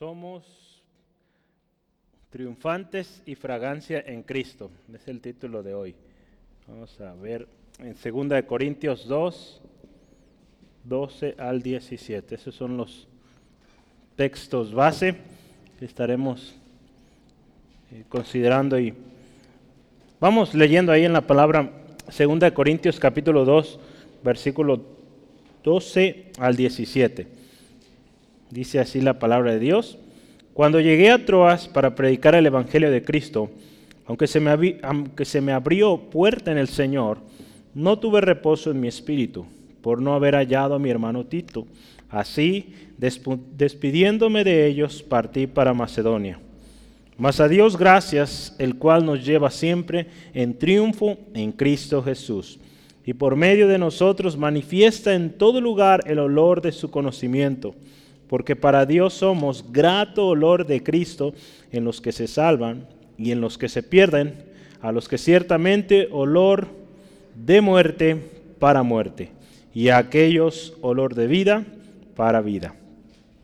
Somos triunfantes y fragancia en Cristo. Es el título de hoy. Vamos a ver en 2 Corintios 2, 12 al 17. Esos son los textos base que estaremos eh, considerando y vamos leyendo ahí en la palabra 2 Corintios capítulo 2, versículo 12 al 17. Dice así la palabra de Dios. Cuando llegué a Troas para predicar el Evangelio de Cristo, aunque se, me aunque se me abrió puerta en el Señor, no tuve reposo en mi espíritu por no haber hallado a mi hermano Tito. Así, despidiéndome de ellos, partí para Macedonia. Mas a Dios gracias, el cual nos lleva siempre en triunfo en Cristo Jesús. Y por medio de nosotros manifiesta en todo lugar el olor de su conocimiento porque para Dios somos grato olor de Cristo en los que se salvan y en los que se pierden, a los que ciertamente olor de muerte para muerte, y a aquellos olor de vida para vida.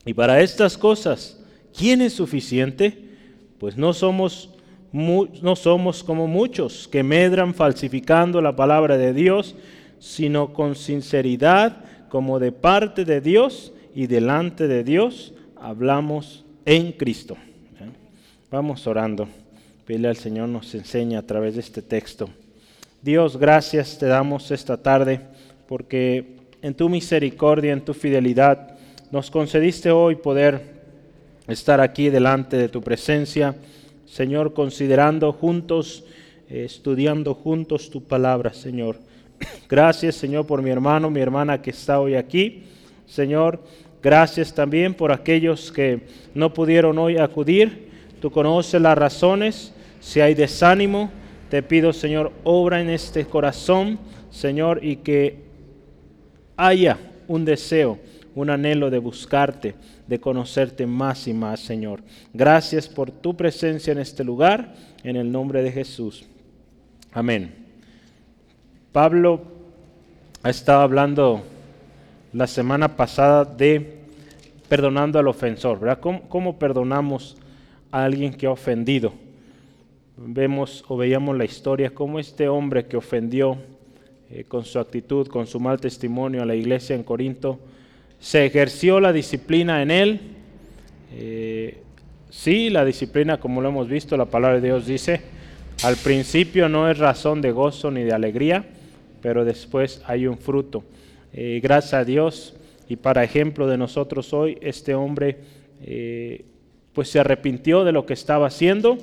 Y para estas cosas, ¿quién es suficiente? Pues no somos, no somos como muchos que medran falsificando la palabra de Dios, sino con sinceridad como de parte de Dios y delante de Dios hablamos en Cristo. Vamos orando. Pile al Señor nos enseña a través de este texto. Dios, gracias te damos esta tarde porque en tu misericordia, en tu fidelidad, nos concediste hoy poder estar aquí delante de tu presencia. Señor, considerando juntos, eh, estudiando juntos tu palabra, Señor. Gracias, Señor, por mi hermano, mi hermana que está hoy aquí. Señor, Gracias también por aquellos que no pudieron hoy acudir. Tú conoces las razones. Si hay desánimo, te pido, Señor, obra en este corazón, Señor, y que haya un deseo, un anhelo de buscarte, de conocerte más y más, Señor. Gracias por tu presencia en este lugar, en el nombre de Jesús. Amén. Pablo ha estado hablando la semana pasada de perdonando al ofensor, ¿verdad? ¿Cómo, perdonamos a alguien que ha ofendido? Vemos o veíamos la historia, cómo este hombre que ofendió eh, con su actitud, con su mal testimonio a la iglesia en Corinto, se ejerció la disciplina en él. Eh, sí, la disciplina, como lo hemos visto, la palabra de Dios dice, al principio no es razón de gozo ni de alegría, pero después hay un fruto. Eh, gracias a Dios y para ejemplo de nosotros hoy, este hombre eh, pues se arrepintió de lo que estaba haciendo,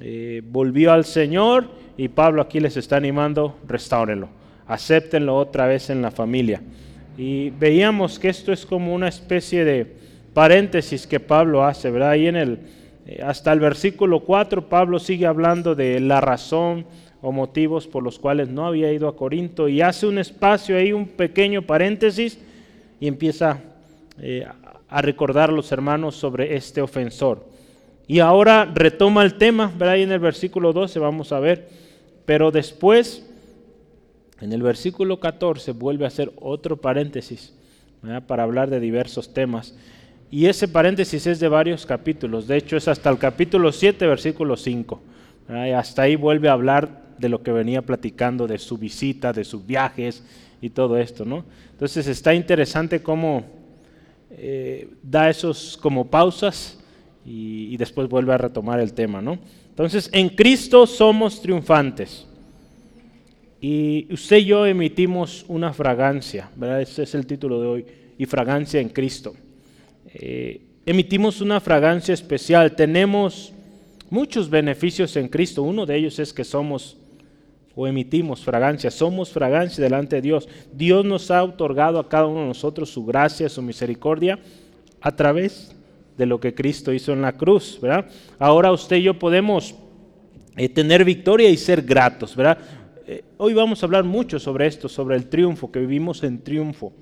eh, volvió al Señor y Pablo aquí les está animando, restáurenlo, acéptenlo otra vez en la familia. Y veíamos que esto es como una especie de paréntesis que Pablo hace, ¿verdad? Ahí en el, hasta el versículo 4 Pablo sigue hablando de la razón, o motivos por los cuales no había ido a Corinto y hace un espacio ahí, un pequeño paréntesis y empieza eh, a recordar a los hermanos sobre este ofensor. Y ahora retoma el tema, ¿verdad? Ahí en el versículo 12 vamos a ver, pero después, en el versículo 14, vuelve a hacer otro paréntesis para hablar de diversos temas. Y ese paréntesis es de varios capítulos, de hecho es hasta el capítulo 7, versículo 5. hasta ahí vuelve a hablar de lo que venía platicando, de su visita, de sus viajes y todo esto, ¿no? Entonces está interesante cómo eh, da esos como pausas y, después vuelve a retomar el tema, ¿no? Entonces, en Cristo somos triunfantes. Y usted y yo emitimos una fragancia, ¿verdad? Ese es el título de hoy, y fragancia en Cristo. Eh, emitimos una fragancia especial, tenemos muchos beneficios en Cristo, uno de ellos es que somos o emitimos fragancia, somos fragancia delante de Dios. Dios nos ha otorgado a cada uno de nosotros su gracia, su misericordia a través de lo que Cristo hizo en la cruz, ¿verdad? Ahora usted y yo podemos eh, tener victoria y ser gratos, ¿verdad? Eh, hoy vamos a hablar mucho sobre esto, sobre el triunfo, que vivimos en triunfo.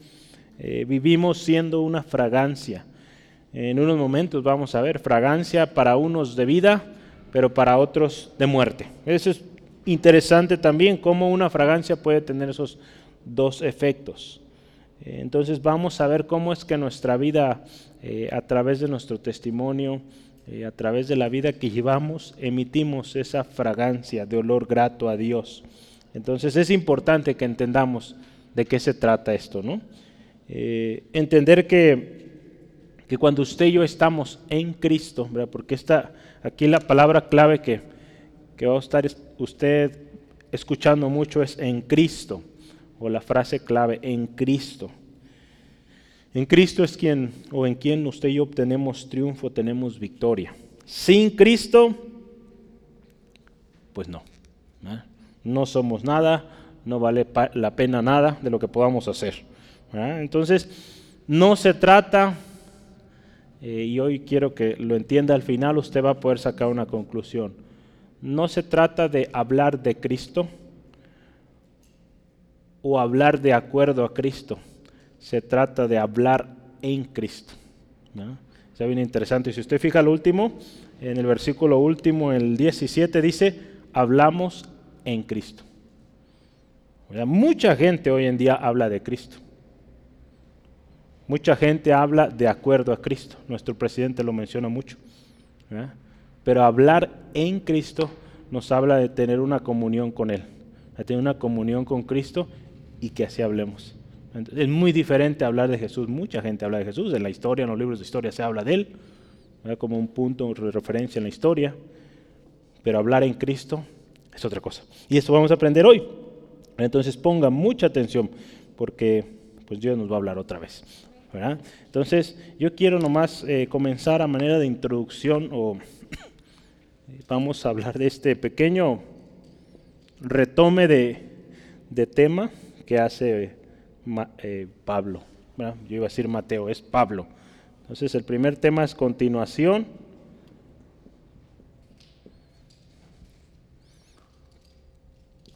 Eh, vivimos siendo una fragancia. En unos momentos vamos a ver fragancia para unos de vida, pero para otros de muerte. Eso es interesante también cómo una fragancia puede tener esos dos efectos. Entonces vamos a ver cómo es que nuestra vida, eh, a través de nuestro testimonio, eh, a través de la vida que llevamos, emitimos esa fragancia de olor grato a Dios. Entonces es importante que entendamos de qué se trata esto, ¿no? Eh, entender que, que, cuando usted y yo estamos en Cristo, porque está aquí la palabra clave que, que va a estar usted escuchando mucho es en Cristo, o la frase clave, en Cristo. En Cristo es quien, o en quien usted y yo obtenemos triunfo, tenemos victoria. Sin Cristo, pues no. No somos nada, no vale la pena nada de lo que podamos hacer. Entonces, no se trata, eh, y hoy quiero que lo entienda al final, usted va a poder sacar una conclusión. No se trata de hablar de Cristo o hablar de acuerdo a Cristo. Se trata de hablar en Cristo. Está bien interesante. Si usted fija lo último, en el versículo último, el 17, dice, hablamos en Cristo. Mucha gente hoy en día habla de Cristo. Mucha gente habla de acuerdo a Cristo. Nuestro presidente lo menciona mucho. Pero hablar en Cristo nos habla de tener una comunión con Él, de tener una comunión con Cristo y que así hablemos. Es muy diferente hablar de Jesús. Mucha gente habla de Jesús. En la historia, en los libros de historia se habla de Él, como un punto de referencia en la historia. Pero hablar en Cristo es otra cosa. Y esto vamos a aprender hoy. Entonces ponga mucha atención porque pues Dios nos va a hablar otra vez. Entonces yo quiero nomás eh, comenzar a manera de introducción o vamos a hablar de este pequeño retome de, tema que hace eh, Pablo. Yo iba a decir Mateo, es Pablo. Entonces el primer tema es continuación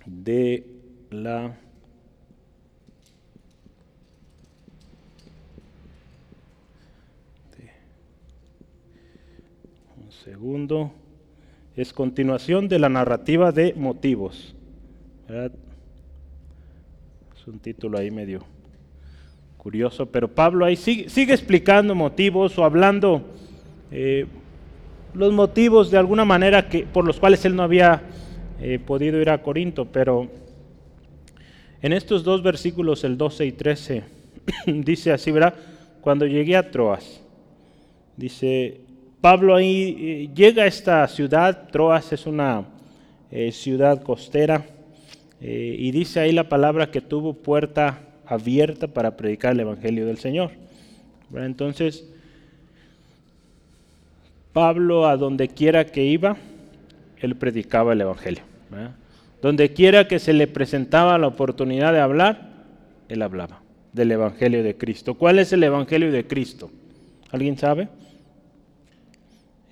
de la un segundo es continuación de la narrativa de motivos es un título ahí medio curioso pero Pablo ahí sigue, explicando motivos o hablando eh, los motivos de alguna manera que por los cuales él no había he podido ir a Corinto, pero en estos dos versículos, el 12 y 13, dice así, ¿verdad? Cuando llegué a Troas, dice, Pablo ahí eh, llega a esta ciudad, Troas es una eh, ciudad costera, eh, y dice ahí la palabra que tuvo puerta abierta para predicar el Evangelio del Señor. Entonces, Pablo a donde quiera que iba, él predicaba el Evangelio. Donde quiera que se le presentaba la oportunidad de hablar, él hablaba del Evangelio de Cristo. ¿Cuál es el Evangelio de Cristo? ¿Alguien sabe?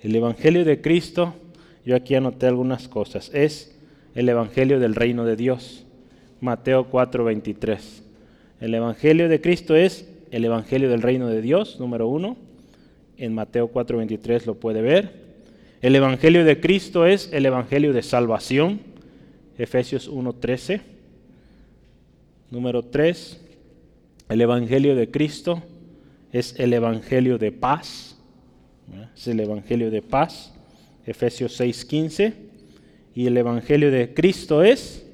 El Evangelio de Cristo, yo aquí anoté algunas cosas, es el Evangelio del reino de Dios. Mateo 4:23. El Evangelio de Cristo es el Evangelio del reino de Dios, número uno. En Mateo 4:23 lo puede ver. El Evangelio de Cristo es el Evangelio de salvación, Efesios 1.13. Número 3, el Evangelio de Cristo es el Evangelio de paz, es el Evangelio de paz, Efesios 6.15. Y el Evangelio de Cristo es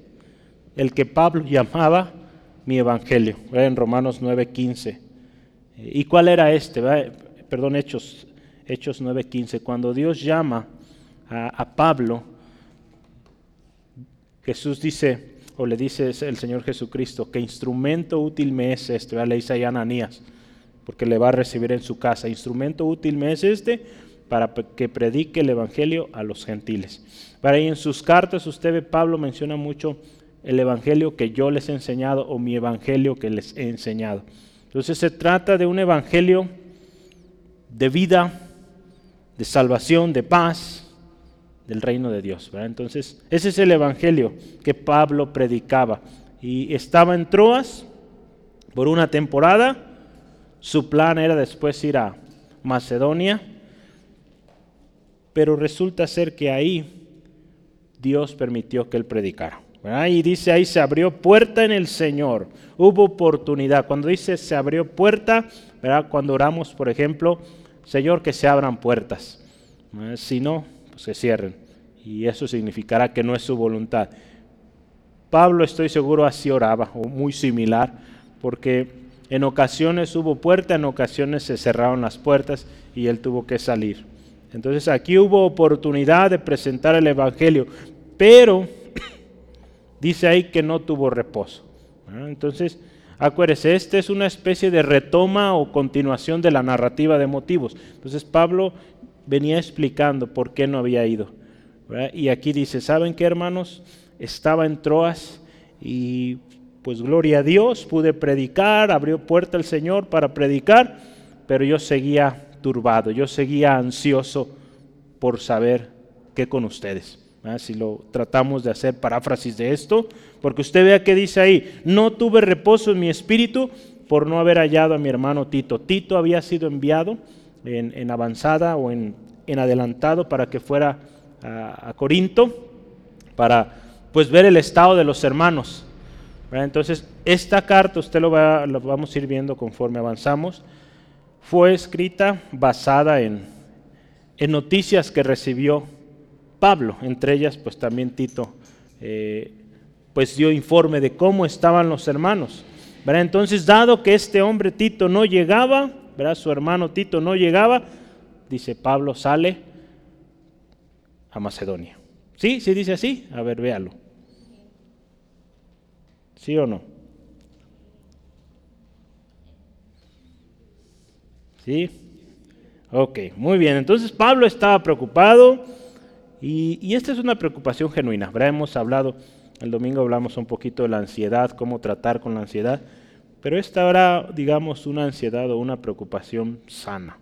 el que Pablo llamaba mi Evangelio, en Romanos 9.15. ¿Y cuál era este? Perdón, Hechos Hechos 9:15, cuando Dios llama a, Pablo, Jesús dice, o le dice el Señor Jesucristo, que instrumento útil me es este, le dice a Ananías, porque le va a recibir en su casa, instrumento útil me es este para que predique el Evangelio a los gentiles. Para ahí en sus cartas usted ve, Pablo menciona mucho el Evangelio que yo les he enseñado o mi Evangelio que les he enseñado. Entonces se trata de un Evangelio de vida, de salvación, de paz del reino de Dios. Entonces, ese es el evangelio que Pablo predicaba. Y estaba en Troas por una temporada. Su plan era después ir a Macedonia. Pero resulta ser que ahí Dios permitió que él predicara. Y dice ahí, se abrió puerta en el Señor, hubo oportunidad. Cuando dice se abrió puerta, cuando oramos, por ejemplo, Señor, que se abran puertas. Si no, pues se cierren. Y eso significará que no es su voluntad. Pablo, estoy seguro, así oraba, o muy similar, porque en ocasiones hubo puerta, en ocasiones se cerraron las puertas y él tuvo que salir. Entonces aquí hubo oportunidad de presentar el Evangelio, pero dice ahí que no tuvo reposo. Entonces, acuérdese, esta es una especie de retoma o continuación de la narrativa de motivos. Entonces Pablo venía explicando por qué no había ido. Y aquí dice, ¿saben qué hermanos? Estaba en Troas y pues gloria a Dios, pude predicar, abrió puerta el Señor para predicar, pero yo seguía turbado, yo seguía ansioso por saber qué con ustedes. Si lo tratamos de hacer paráfrasis de esto, porque usted vea que dice ahí, no tuve reposo en mi espíritu por no haber hallado a mi hermano Tito. Tito había sido enviado en, avanzada o en, adelantado para que fuera a, Corinto, para pues ver el estado de los hermanos. Entonces, esta carta, usted lo, va, lo vamos a ir viendo conforme avanzamos, fue escrita basada en, en noticias que recibió Pablo, entre ellas pues también Tito, eh, pues dio informe de cómo estaban los hermanos. Entonces, dado que este hombre Tito no llegaba, su hermano Tito no llegaba, dice Pablo sale a Macedonia. ¿Sí? ¿Sí dice así? A ver, véalo. ¿Sí o no? ¿Sí? Ok, muy bien. Entonces Pablo estaba preocupado y, esta es una preocupación genuina. Hemos hablado, el domingo hablamos un poquito de la ansiedad, cómo tratar con la ansiedad, pero esta era, digamos, una ansiedad o una preocupación sana.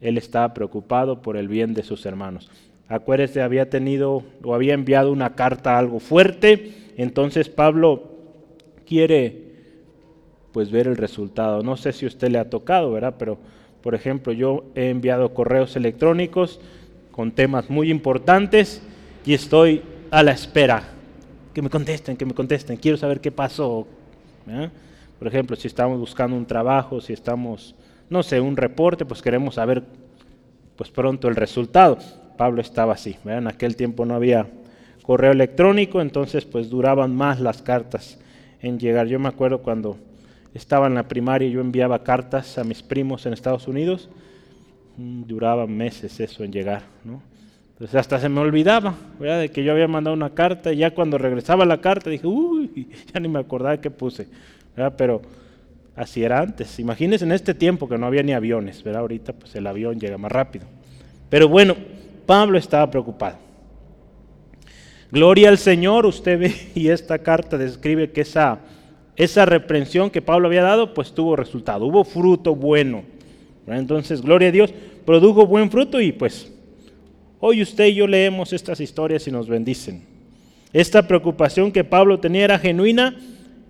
Él estaba preocupado por el bien de sus hermanos. Acuérdese, había tenido o había enviado una carta algo fuerte, entonces Pablo quiere pues ver el resultado. No sé si usted le ha tocado, ¿verdad? Pero, por ejemplo, yo he enviado correos electrónicos con temas muy importantes y estoy a la espera. Que me contesten, que me contesten. Quiero saber qué pasó. Por ejemplo, si estamos buscando un trabajo, si estamos, no sé, un reporte, pues queremos saber pues pronto el resultado. Pablo estaba así. En aquel tiempo no había correo electrónico, entonces pues duraban más las cartas en llegar. Yo me acuerdo cuando estaba en la primaria y yo enviaba cartas a mis primos en Estados Unidos Mm, duraba meses eso en llegar, ¿no? Entonces hasta se me olvidaba, ¿verdad? De que yo había mandado una carta y ya cuando regresaba la carta dije, uy, ya ni me acordaba qué puse, ¿verdad? Pero así era antes. Imagínense en este tiempo que no había ni aviones, ¿verdad? Ahorita pues el avión llega más rápido. Pero bueno, Pablo estaba preocupado. Gloria al Señor, usted ve, y esta carta describe que esa, esa reprensión que Pablo había dado, pues tuvo resultado, hubo fruto bueno. Entonces, gloria a Dios, produjo buen fruto y pues hoy usted y yo leemos estas historias y nos bendicen. Esta preocupación que Pablo tenía era genuina,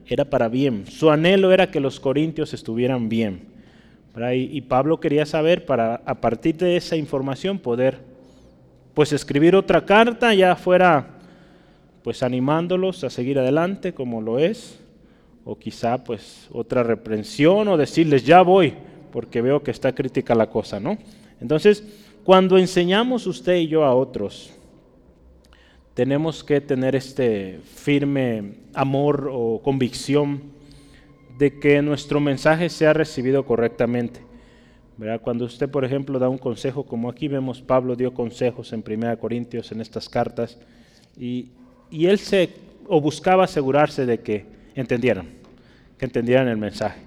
era para bien. Su anhelo era que los corintios estuvieran bien. Y, Pablo quería saber para a partir de esa información poder pues escribir otra carta ya fuera pues animándolos a seguir adelante como lo es o quizá pues otra reprensión o decirles ya voy porque veo que está crítica la cosa, ¿no? Entonces, cuando enseñamos usted y yo a otros, tenemos que tener este firme amor o convicción de que nuestro mensaje sea recibido correctamente. Cuando usted, por ejemplo, da un consejo, como aquí vemos, Pablo dio consejos en 1 Corintios en estas cartas, y, y él se, o buscaba asegurarse de que entendieran, que entendieran el mensaje.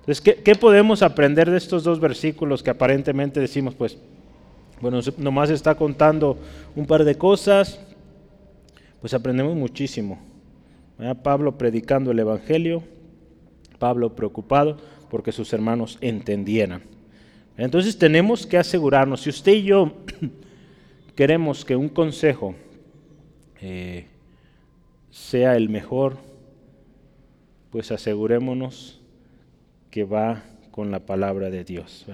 Entonces, ¿qué, podemos aprender de estos dos versículos que aparentemente decimos, pues, bueno, nomás está contando un par de cosas? Pues aprendemos muchísimo. Pablo predicando el Evangelio, Pablo preocupado porque sus hermanos entendieran. Entonces tenemos que asegurarnos, si usted y yo queremos que un consejo eh, sea el mejor, pues asegurémonos que va con la palabra de Dios.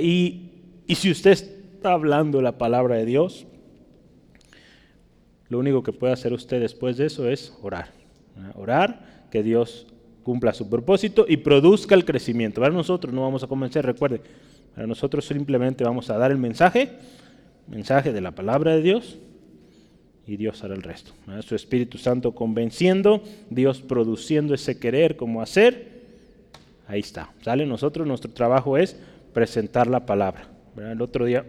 Y, y si usted está hablando la palabra de Dios, lo único que puede hacer usted después de eso es orar. Orar, que Dios cumpla su propósito y produzca el crecimiento. Para nosotros no vamos a convencer, recuerde, para nosotros simplemente vamos a dar el mensaje, mensaje de la palabra de Dios, y Dios hará el resto. Su Espíritu Santo convenciendo, Dios produciendo ese querer como hacer. Ahí está. ¿Sale? Nosotros, nuestro trabajo es presentar la palabra. El otro día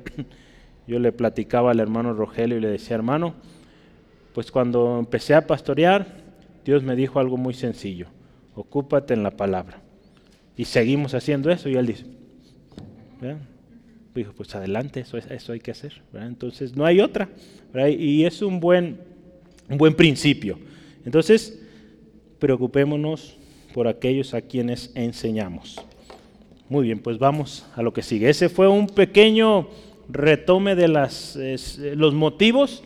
yo le platicaba al hermano Rogelio y le decía, hermano, pues cuando empecé a pastorear, Dios me dijo algo muy sencillo, ocúpate en la palabra. Y seguimos haciendo eso y él dice, dijo, pues adelante, eso, eso hay que hacer. Entonces no hay otra. Y es un buen, un buen principio. Entonces, preocupémonos por aquellos a quienes enseñamos. Muy bien, pues vamos a lo que sigue. Ese fue un pequeño retome de las, los motivos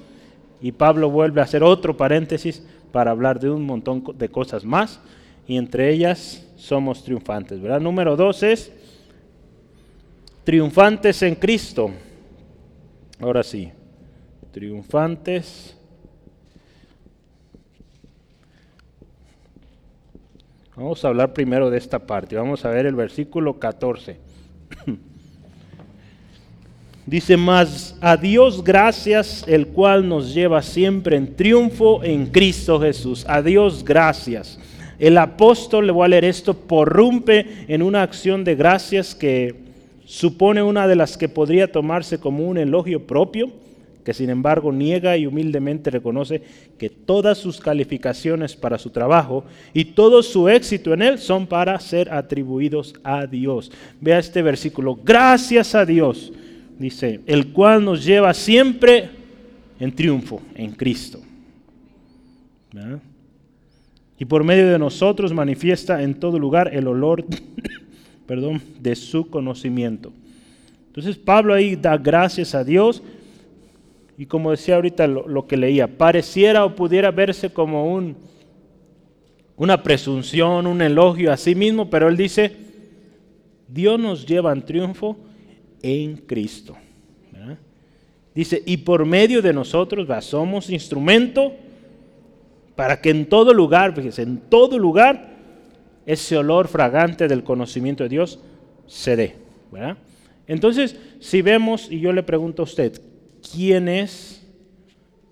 y Pablo vuelve a hacer otro paréntesis para hablar de un montón de cosas más y entre ellas somos triunfantes. ¿verdad? Número dos es triunfantes en Cristo. Ahora sí, triunfantes. Vamos a hablar primero de esta parte. Vamos a ver el versículo 14. Dice más, a Dios gracias, el cual nos lleva siempre en triunfo en Cristo Jesús. A Dios gracias. El apóstol, le voy a leer esto, porrumpe en una acción de gracias que supone una de las que podría tomarse como un elogio propio, que sin embargo niega y humildemente reconoce que todas sus calificaciones para su trabajo y todo su éxito en él son para ser atribuidos a Dios. Vea este versículo, gracias a Dios, dice, el cual nos lleva siempre en triunfo en Cristo. Y por medio de nosotros manifiesta en todo lugar el olor perdón, de su conocimiento. Entonces Pablo ahí da gracias a Dios y como decía ahorita lo, que leía, pareciera o pudiera verse como un, una presunción, un elogio a sí mismo, pero él dice, Dios nos lleva en triunfo en Cristo. Dice, y por medio de nosotros somos instrumento para que en todo lugar, fíjese, en todo lugar ese olor fragante del conocimiento de Dios se dé. Entonces, si vemos, y yo le pregunto a usted, ¿quién es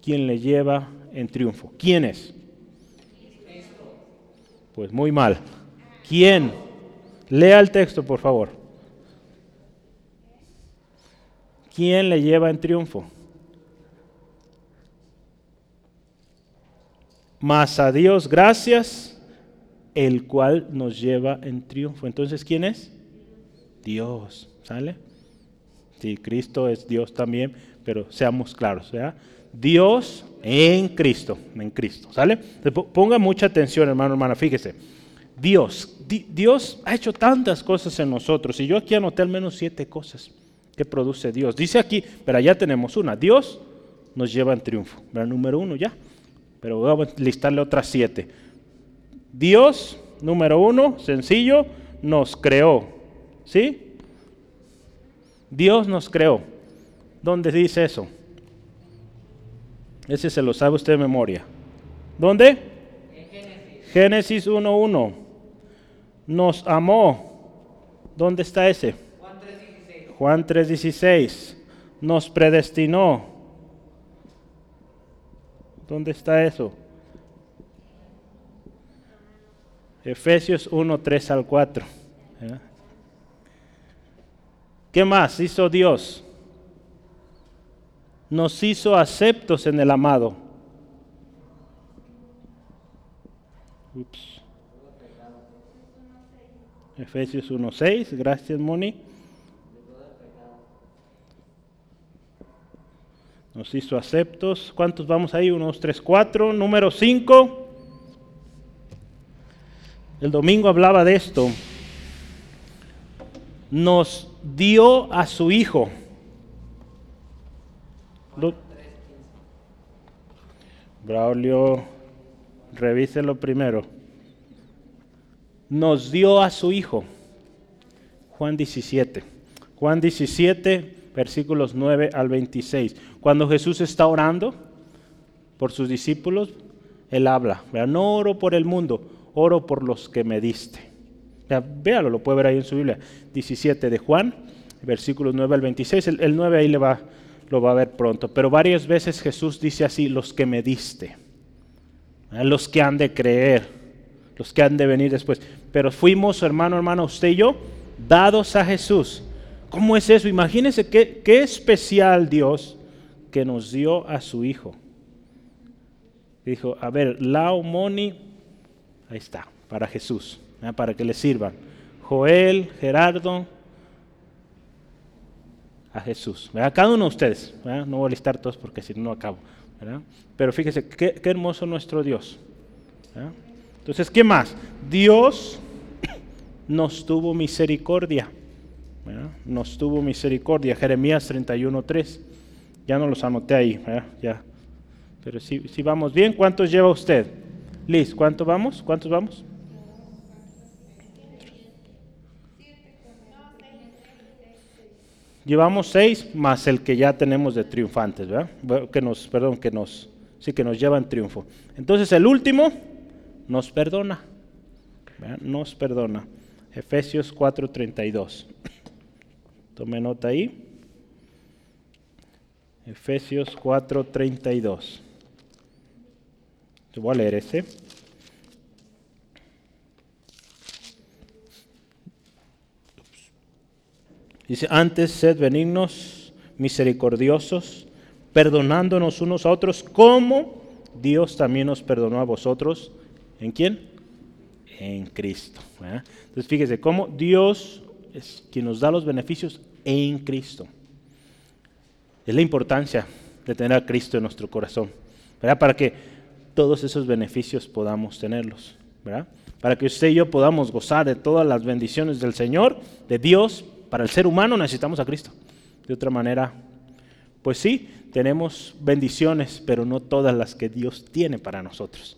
quien le lleva en triunfo? ¿Quién es? Pues muy mal. ¿Quién? Lea el texto, por favor. ¿Quién le lleva en triunfo? Más a Dios gracias el cual nos lleva en triunfo. Entonces, ¿quién es? Dios, ¿sale? Sí, Cristo es Dios también, pero seamos claros, ¿verdad? Dios en Cristo, en Cristo, ¿sale? Ponga mucha atención, hermano, hermana, fíjese. Dios, Dios ha hecho tantas cosas en nosotros, y yo aquí anoté al menos siete cosas que produce Dios. Dice aquí, pero ya tenemos una, Dios nos lleva en triunfo, ¿verdad? Número uno ya, pero voy a listarle otras siete. Dios, número uno, sencillo, nos creó. ¿Sí? Dios nos creó. ¿Dónde dice eso? Ese se lo sabe usted de memoria. ¿Dónde? Génesis 1.1. Nos amó. ¿Dónde está ese? Juan 3.16. Nos predestinó. ¿Dónde está eso? Efesios 1, 3 al 4. ¿Qué más hizo Dios? Nos hizo aceptos en el amado. Ups. Efesios 1.6, gracias Moni. Nos hizo aceptos. ¿Cuántos vamos ahí? 1, 2, 3, 4. Número 5. El domingo hablaba de esto. Nos dio a su hijo. Braulio, revíselo primero. Nos dio a su hijo. Juan 17. Juan 17, versículos 9 al 26. Cuando Jesús está orando, por sus discípulos, él habla. No oro por el mundo, oro por los que me diste. véalo, lo puede ver ahí en su Biblia. 17 de Juan, versículos 9 al 26. El, 9 ahí le va, lo va a ver pronto. Pero varias veces Jesús dice así, los que me diste. Los que han de creer, los que han de venir después. Pero fuimos, hermano, hermano, usted y yo, dados a Jesús. ¿Cómo es eso? Imagínense qué, qué especial Dios que nos dio a su Hijo. Dijo, a ver, Lao Moni, ahí está, para Jesús, para que le sirvan. Joel, Gerardo, a Jesús. Cada uno de ustedes, no voy a listar todos porque si no acabo. Pero fíjese, qué, hermoso nuestro Dios. Entonces, ¿qué más? Dios nos tuvo misericordia. Nos tuvo misericordia. Jeremías 31.3. Ya no los anoté ahí. Ya. Pero si, si vamos bien, ¿cuántos lleva usted? Liz, ¿cuántos vamos? ¿Cuántos vamos? Llevamos seis más el que ya tenemos de triunfantes, ¿verdad? Que nos, perdón, que nos, sí, que nos llevan triunfo. Entonces el último nos perdona, nos perdona. Efesios 4:32. Tome nota ahí. Efesios 4:32. Te voy a leer ese. Dice, antes sed benignos, misericordiosos, perdonándonos unos a otros, como Dios también nos perdonó a vosotros. ¿En quién? En Cristo. Entonces fíjese, cómo Dios es quien nos da los beneficios en Cristo. Es la importancia de tener a Cristo en nuestro corazón, ¿verdad? Para que todos esos beneficios podamos tenerlos, ¿verdad? Para que usted y yo podamos gozar de todas las bendiciones del Señor, de Dios, para el ser humano necesitamos a Cristo. De otra manera, pues sí, tenemos bendiciones, pero no todas las que Dios tiene para nosotros,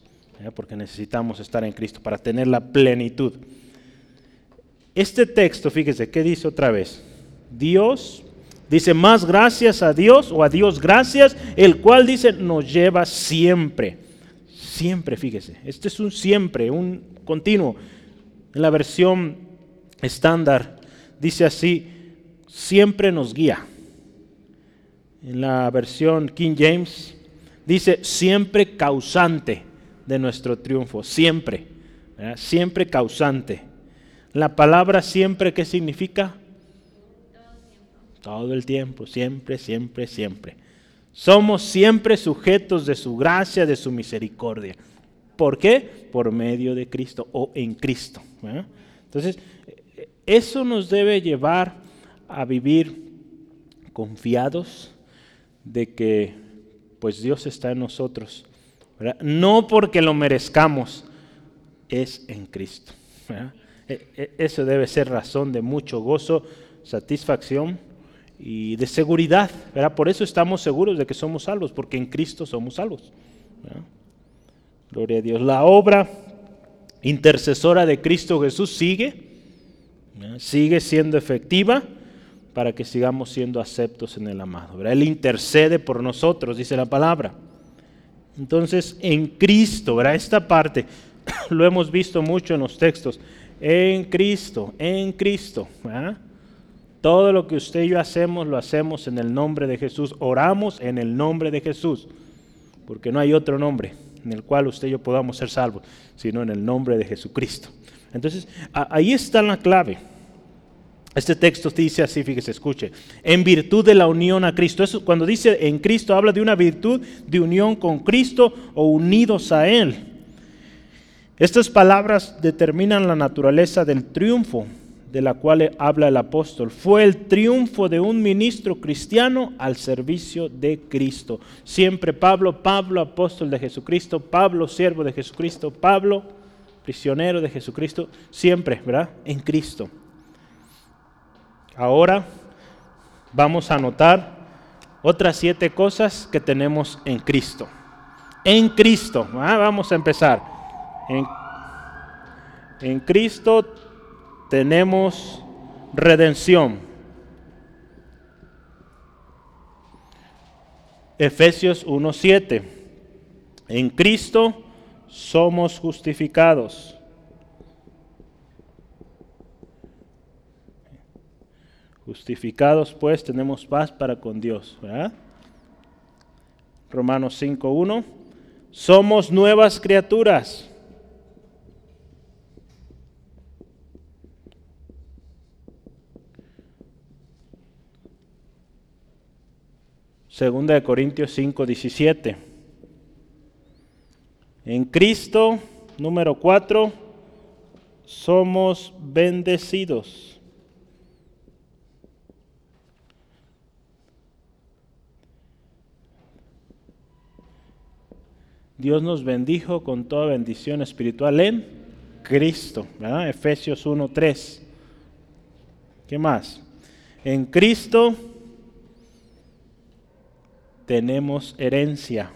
porque necesitamos estar en Cristo para tener la plenitud. Este texto, fíjese, ¿qué dice otra vez? Dios dice más gracias a Dios o a Dios gracias, el cual dice nos lleva siempre. Siempre, fíjese. Este es un siempre, un continuo. En la versión estándar dice así, siempre nos guía. En la versión King James dice siempre causante de nuestro triunfo, siempre, siempre causante. La palabra siempre, ¿qué significa? Todo el tiempo, siempre, siempre, siempre. Somos siempre sujetos de su gracia, de su misericordia. ¿Por qué? Por medio de Cristo o en Cristo. Entonces, eso nos debe llevar a vivir confiados de que pues Dios está en nosotros. No porque lo merezcamos, es en Cristo. E, e, eso debe ser razón de mucho gozo, satisfacción y de seguridad. Por eso estamos seguros de que somos salvos, porque en Cristo somos salvos. Gloria a Dios. La obra intercesora de Cristo Jesús sigue sigue siendo efectiva para que sigamos siendo aceptos en el amado. Él intercede por nosotros, dice la palabra. Entonces, en Cristo, ¿verdad? esta parte lo hemos visto mucho en los textos. En Cristo, en Cristo. Todo lo que usted y yo hacemos, lo hacemos en el nombre de Jesús. Oramos en el nombre de Jesús. Porque no hay otro nombre en el cual usted y yo podamos ser salvos, sino en el nombre de Jesucristo. Entonces, ahí está la clave. Este texto dice así, fíjese, escuche, en virtud de la unión a Cristo. Cuando dice en Cristo, habla de una virtud de unión con Cristo o unidos a Él. Estas palabras determinan la naturaleza del triunfo de la cual habla el apóstol. Fue el triunfo de un ministro cristiano al servicio de Cristo. Siempre Pablo, Pablo, apóstol de Jesucristo, Pablo, siervo de Jesucristo, Pablo, prisionero de Jesucristo, siempre, ¿verdad? En Cristo. Ahora vamos a anotar otras siete cosas que tenemos en Cristo. En Cristo, vamos a empezar. En, en Cristo tenemos redención. Efesios 1.7 En Cristo somos justificados. Justificados pues tenemos paz para con Dios. Romanos 5.1. Somos nuevas criaturas. Segunda de Corintios 5, 17. En Cristo, número 4, somos bendecidos. Dios nos bendijo con toda bendición espiritual en Cristo. Efesios 1, 3. ¿Qué más? En Cristo tenemos herencia.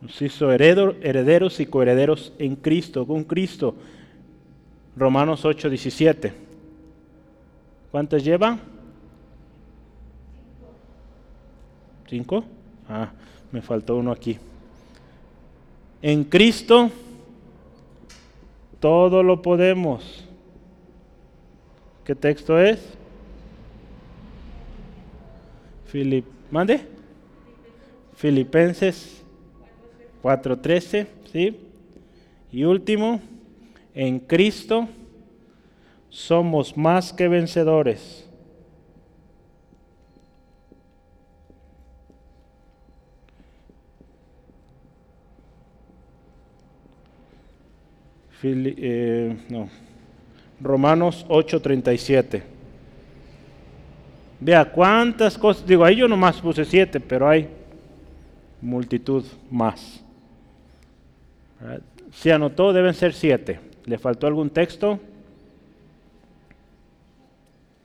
Nos hizo herederos y coherederos en Cristo, con Cristo. Romanos 8, 17. ¿Cuántos lleva? ¿Cinco? Ah, me faltó uno aquí. En Cristo todo lo podemos. ¿Qué texto es? Filip, ¿Mande? Filipenses 4:13, ¿sí? Y último, en Cristo somos más que vencedores. Eh, no, Romanos 8:37. Vea cuántas cosas, digo, ahí yo nomás puse siete, pero hay multitud más. Si anotó, deben ser siete. ¿Le faltó algún texto?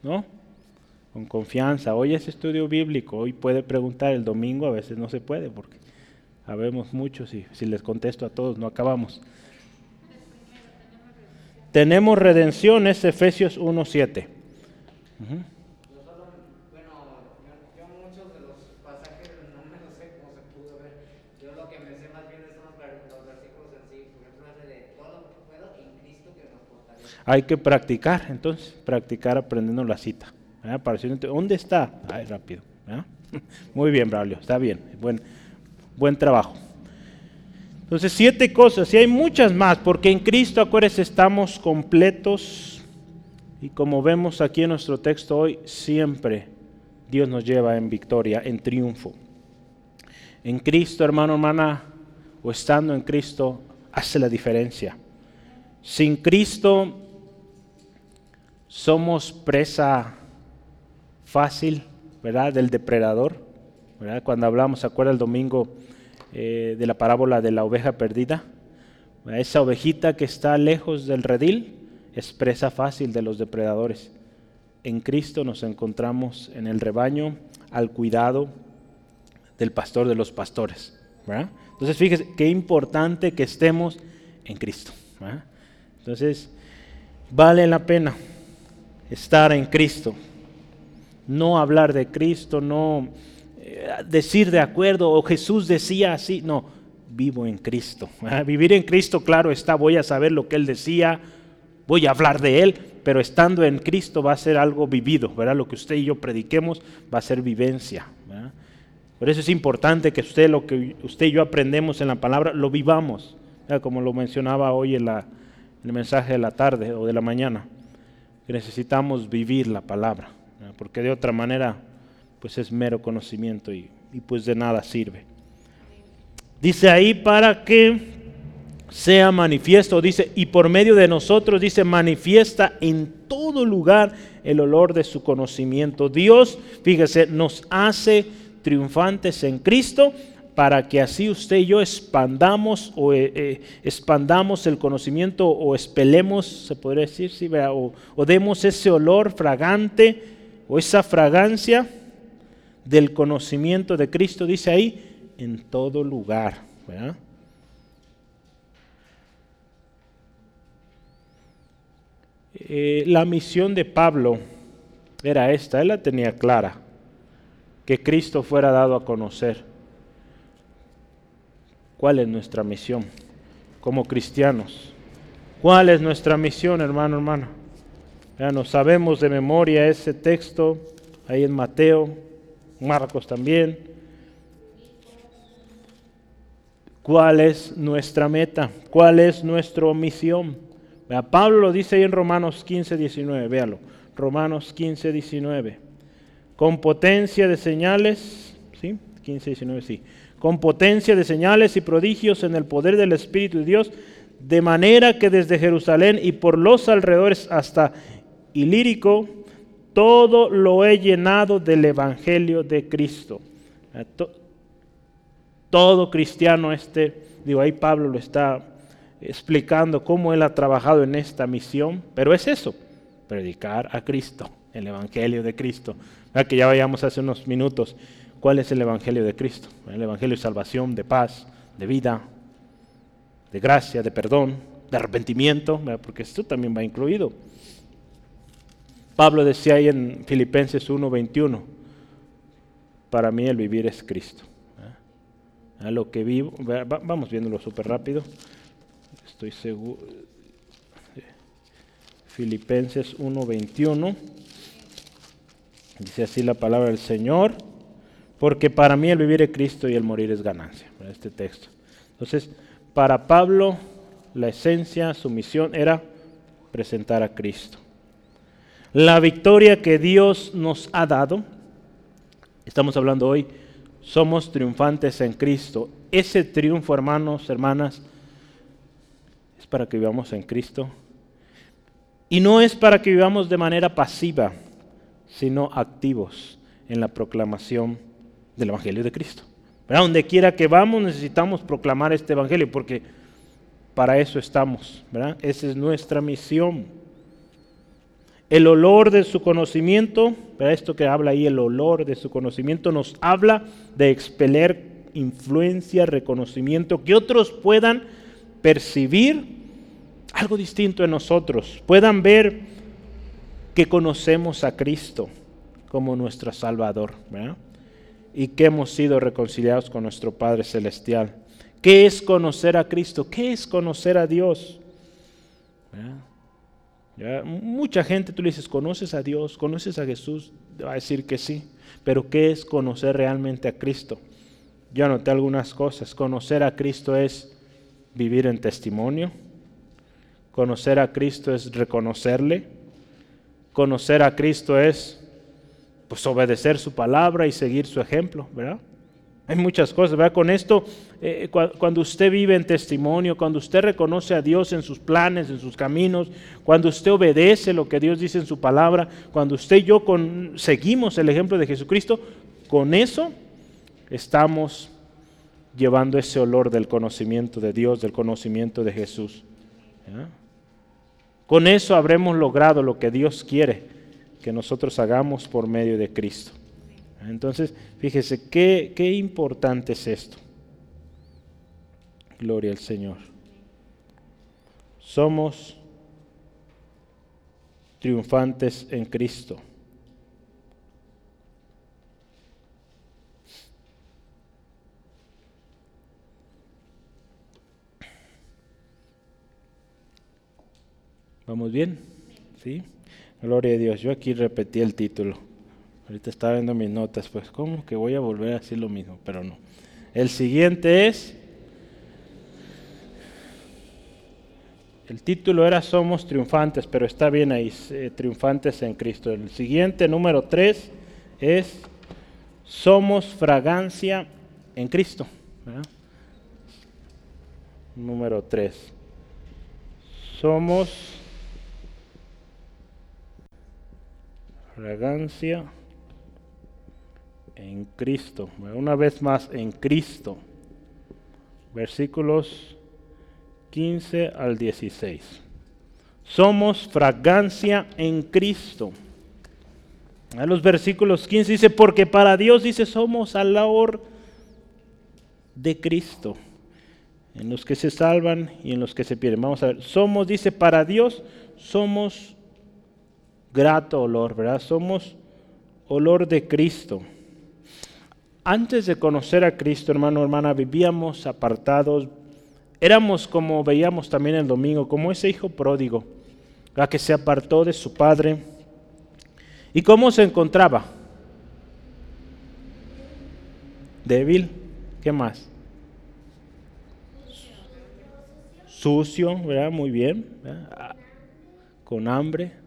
¿No? Con confianza. Hoy es estudio bíblico, hoy puede preguntar el domingo, a veces no se puede porque habemos muchos y si les contesto a todos no acabamos tenemos redención, es Efesios 1.7. Bueno, yo muchos de los pasajes no me los sé cómo se pudo ver. Yo lo que me sé más bien son los versículos en sí. Por ejemplo, hace de todo lo que puedo en Cristo que nos fortalece. Hay que practicar, entonces, practicar aprendiendo la cita. ¿Dónde está? Ay, rápido. Muy bien, Braulio, está bien. Buen, buen trabajo. Entonces, siete cosas, y hay muchas más, porque en Cristo, acuérdense, estamos completos. Y como vemos aquí en nuestro texto hoy, siempre Dios nos lleva en victoria, en triunfo. En Cristo, hermano, hermana, o estando en Cristo, hace la diferencia. Sin Cristo somos presa fácil, ¿verdad? Del depredador, ¿verdad? Cuando hablamos, ¿se acuerda el domingo? Eh, de la parábola de la oveja perdida. Esa ovejita que está lejos del redil es presa fácil de los depredadores. En Cristo nos encontramos en el rebaño al cuidado del pastor de los pastores. Entonces fíjese qué importante que estemos en Cristo. Entonces vale la pena estar en Cristo. No hablar de Cristo, no decir de acuerdo o Jesús decía así, no, vivo en Cristo. Vivir en Cristo, claro está, voy a saber lo que Él decía, voy a hablar de Él, pero estando en Cristo va a ser algo vivido, ¿verdad? Lo que usted y yo prediquemos va a ser vivencia. Por eso es importante que usted, lo que usted y yo aprendemos en la palabra, lo vivamos, como lo mencionaba hoy en, la, el mensaje de la tarde o de la mañana, necesitamos vivir la palabra, porque de otra manera pues es mero conocimiento y, pues de nada sirve. Dice ahí para que sea manifiesto, dice, y por medio de nosotros, dice, manifiesta en todo lugar el olor de su conocimiento. Dios, fíjese, nos hace triunfantes en Cristo para que así usted y yo expandamos o eh, eh, expandamos el conocimiento o espelemos, se podría decir, o, o demos ese olor fragante o esa fragancia del conocimiento de Cristo, dice ahí, en todo lugar. Eh, la misión de Pablo era esta, él la tenía clara, que Cristo fuera dado a conocer. ¿Cuál es nuestra misión como cristianos? ¿Cuál es nuestra misión, hermano, hermana? Ya no sabemos de memoria ese texto ahí en Mateo, Marcos también. ¿Cuál es nuestra meta? ¿Cuál es nuestra misión? Vea, Pablo lo dice ahí en Romanos 15, 19, véalo. Romanos 15, 19. Con potencia de señales, ¿sí? 15, 19, sí. Con potencia de señales y prodigios en el poder del Espíritu de Dios, de manera que desde Jerusalén y por los alrededores hasta Ilírico, todo lo he llenado del Evangelio de Cristo. Todo cristiano este, digo, ahí Pablo lo está explicando cómo él ha trabajado en esta misión, pero es eso, predicar a Cristo, el Evangelio de Cristo. que ya vayamos hace unos minutos. ¿Cuál es el Evangelio de Cristo? El Evangelio de salvación, de paz, de vida, de gracia, de perdón, de arrepentimiento, porque esto también va incluido. Pablo decía ahí en Filipenses 1:21, para mí el vivir es Cristo. A lo que vivo, vamos viéndolo súper rápido estoy seguro. Filipenses 1:21. Dice así la palabra del Señor, porque para mí el vivir es Cristo y el morir es ganancia. Este texto. Entonces, para Pablo, la esencia, su misión era presentar a Cristo. La victoria que Dios nos ha dado, estamos hablando hoy, somos triunfantes en Cristo. Ese triunfo, hermanos, hermanas, para que vivamos en Cristo. Y no es para que vivamos de manera pasiva, sino activos en la proclamación del Evangelio de Cristo. ¿Verdad? Donde quiera que vamos necesitamos proclamar este Evangelio porque para eso estamos. ¿verdad? Esa es nuestra misión. El olor de su conocimiento, ¿verdad? esto que habla ahí, el olor de su conocimiento nos habla de expeler influencia, reconocimiento, que otros puedan percibir algo distinto en nosotros, puedan ver que conocemos a Cristo como nuestro Salvador y que hemos sido reconciliados con nuestro Padre Celestial. ¿Qué es conocer a Cristo? ¿Qué es conocer a Dios? Mucha gente tú le dices, ¿conoces a Dios? ¿Conoces a Jesús? Va a decir que sí, pero ¿qué es conocer realmente a Cristo? Yo anoté algunas cosas. Conocer a Cristo es vivir en testimonio, Conocer a Cristo es reconocerle. Conocer a Cristo es pues obedecer su palabra y seguir su ejemplo, ¿verdad? Hay muchas cosas, ¿verdad? Con esto, eh, cuando usted vive en testimonio, cuando usted reconoce a Dios en sus planes, en sus caminos, cuando usted obedece lo que Dios dice en su palabra, cuando usted y yo seguimos el ejemplo de Jesucristo, con eso estamos llevando ese olor del conocimiento de Dios, del conocimiento de Jesús. Con eso habremos logrado lo que Dios quiere que nosotros hagamos por medio de Cristo. Entonces, fíjese, qué, qué importante es esto. Gloria al Señor. Somos triunfantes en Cristo. ¿Vamos bien? ¿Sí? Gloria a Dios. Yo aquí repetí el título. Ahorita estaba viendo mis notas, pues ¿cómo que voy a volver a decir lo mismo? Pero no. El siguiente es... El título era Somos triunfantes, pero está bien ahí, eh, triunfantes en Cristo. El siguiente, número tres, es Somos fragancia en Cristo. Número tres. Somos fragancia en Cristo. Una vez más, en Cristo. Versículos 15 al 16. Somos fragancia en Cristo. En los versículos 15 dice, porque para Dios dice, somos al labor de Cristo, en los que se salvan y en los que se pierden. Vamos a ver, somos, dice, para Dios somos grato olor, ¿verdad? Somos olor de Cristo. Antes de conocer a Cristo, hermano, hermana, vivíamos apartados. Éramos como veíamos también el domingo, como ese hijo pródigo, la que se apartó de su padre. ¿Y cómo se encontraba? Débil. ¿Qué más? Sucio, ¿verdad? Muy bien. ¿verdad? Con hambre.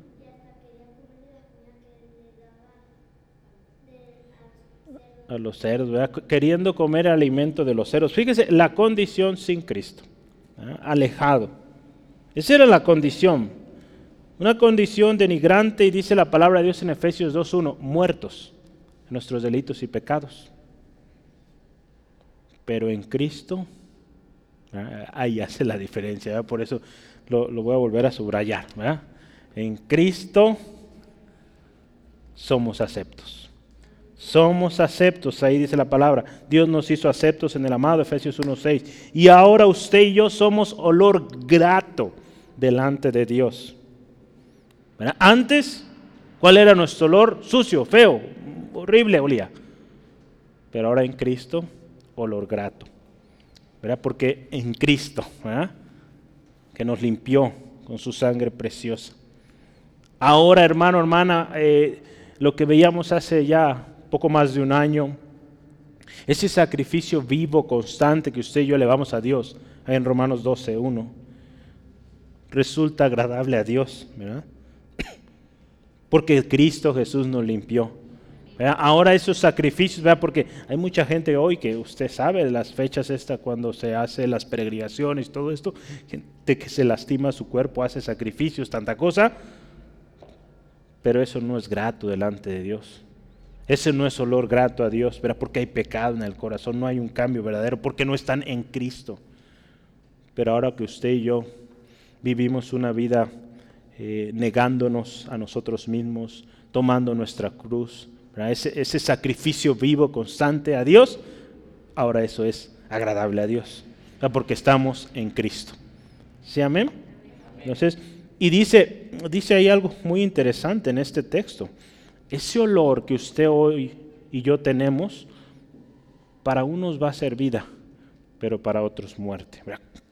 Los cerdos, queriendo comer alimento de los cerdos. Fíjese, la condición sin Cristo, alejado. Esa era la condición. Una condición denigrante y dice la palabra de Dios en Efesios 2.1, muertos en nuestros delitos y pecados. Pero en Cristo, ahí hace la diferencia, por eso lo, voy a volver a subrayar. En Cristo somos aceptos. Somos aceptos, ahí dice la palabra. Dios nos hizo aceptos en el amado Efesios 1.6. Y ahora usted y yo somos olor grato delante de Dios. Antes, ¿cuál era nuestro olor? Sucio, feo, horrible olía. Pero ahora en Cristo, olor grato. ¿Verdad? Porque en Cristo, ¿verdad? que nos limpió con su sangre preciosa. Ahora, hermano, hermana, eh, lo que veíamos hace ya poco más de un año, ese sacrificio vivo, constante que usted y yo le vamos a Dios, en Romanos 12, 1, resulta agradable a Dios, ¿verdad? Porque Cristo Jesús nos limpió. ¿verdad? Ahora esos sacrificios, ¿verdad? porque hay mucha gente hoy que usted sabe las fechas estas cuando se hace las peregrinaciones, todo esto, gente que se lastima su cuerpo, hace sacrificios, tanta cosa, pero eso no es grato delante de Dios. Ese no es olor grato a Dios, ¿verdad? Porque hay pecado en el corazón, no hay un cambio verdadero, porque no están en Cristo. Pero ahora que usted y yo vivimos una vida eh, negándonos a nosotros mismos, tomando nuestra cruz, ese, ese, sacrificio vivo, constante a Dios, ahora eso es agradable a Dios, ¿verdad? porque estamos en Cristo. ¿Sí, amén? Entonces, y dice, dice ahí algo muy interesante en este texto ese olor que usted hoy y yo tenemos, para unos va a ser vida, pero para otros muerte.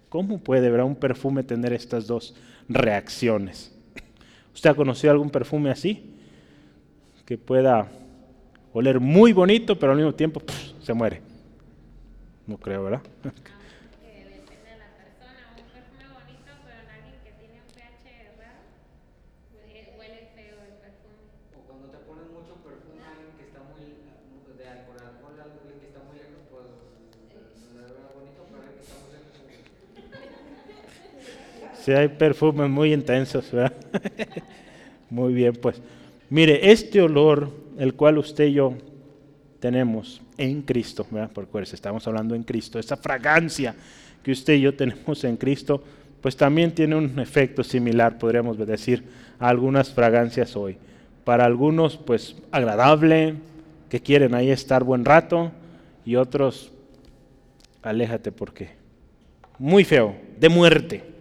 ¿Cómo puede un perfume tener estas dos reacciones? ¿Usted ha conocido algún perfume así? Que pueda oler muy bonito, pero al mismo tiempo se muere. No creo, ¿verdad? Si hay perfumes muy intensos, ¿verdad? muy bien, pues. Mire, este olor, el cual usted y yo tenemos en Cristo, ¿verdad? Porque estamos hablando en Cristo, esa fragancia que usted y yo tenemos en Cristo, pues también tiene un efecto similar, podríamos decir, a algunas fragancias hoy. Para algunos, pues agradable, que quieren ahí estar buen rato, y otros, aléjate porque muy feo, de muerte.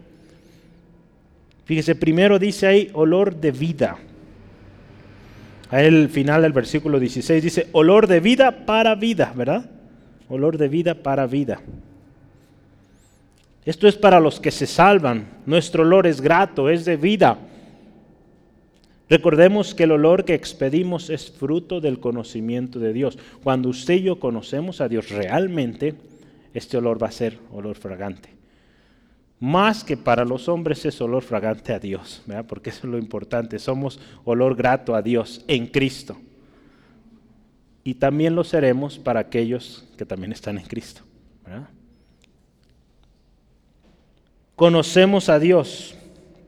Fíjese, primero dice ahí olor de vida. Al final del versículo 16 dice olor de vida para vida, ¿verdad? Olor de vida para vida. Esto es para los que se salvan. Nuestro olor es grato, es de vida. Recordemos que el olor que expedimos es fruto del conocimiento de Dios. Cuando usted y yo conocemos a Dios realmente, este olor va a ser olor fragante más que para los hombres es olor fragante a Dios, ¿verdad? porque eso es lo importante, somos olor grato a Dios en Cristo. Y también lo seremos para aquellos que también están en Cristo. Conocemos a Dios,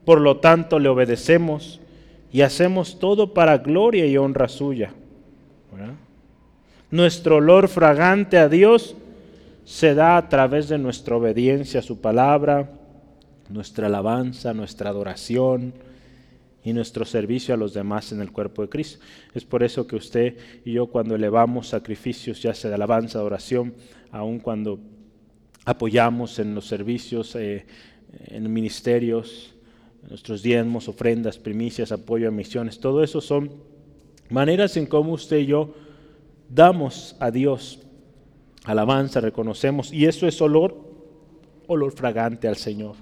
por lo tanto le obedecemos y hacemos todo para gloria y honra suya. Nuestro olor fragante a Dios se da a través de nuestra obediencia a su palabra, nuestra alabanza, nuestra adoración y nuestro servicio a los demás en el cuerpo de Cristo. Es por eso que usted y yo cuando elevamos sacrificios, ya sea de alabanza, adoración, aun cuando apoyamos en los servicios, eh, en ministerios, nuestros diezmos, ofrendas, primicias, apoyo a misiones, todo eso son maneras en cómo usted y yo damos a Dios alabanza, reconocemos, y eso es olor, olor fragante al Señor.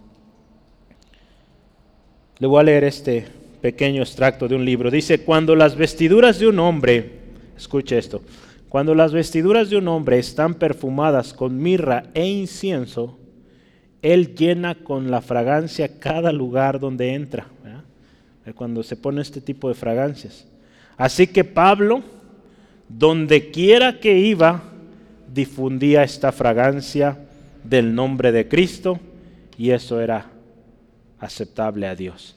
Le voy a leer este pequeño extracto de un libro. Dice, cuando las vestiduras de un hombre, escuche esto, cuando las vestiduras de un hombre están perfumadas con mirra e incienso, él llena con la fragancia cada lugar donde entra. Cuando se pone este tipo de fragancias. Así que Pablo, donde quiera que iba, difundía esta fragancia del nombre de Cristo y eso era aceptable a Dios.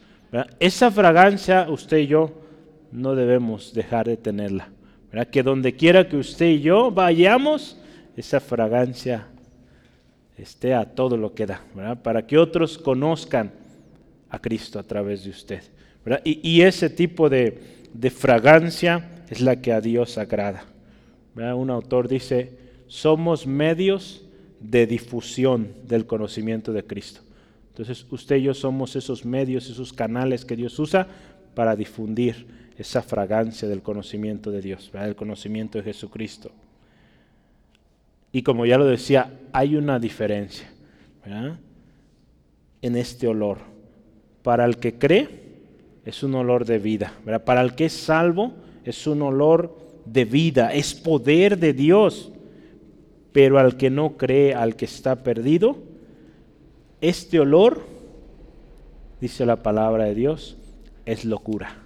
Esa fragancia usted y yo no debemos dejar de tenerla. Que donde quiera que usted y yo vayamos, esa fragancia esté a todo lo que da, para que otros conozcan a Cristo a través de usted. Y, ese tipo de, fragancia es la que a Dios agrada. Un autor dice, somos medios de difusión del conocimiento de Cristo. Entonces usted y yo somos esos medios, esos canales que Dios usa para difundir esa fragancia del conocimiento de Dios, del conocimiento de Jesucristo. Y como ya lo decía, hay una diferencia en este olor. Para el que cree es un olor de vida. Para el que es salvo es un olor de vida, es poder de Dios. Pero al que no cree, al que está perdido, este olor, dice la palabra de Dios, es locura.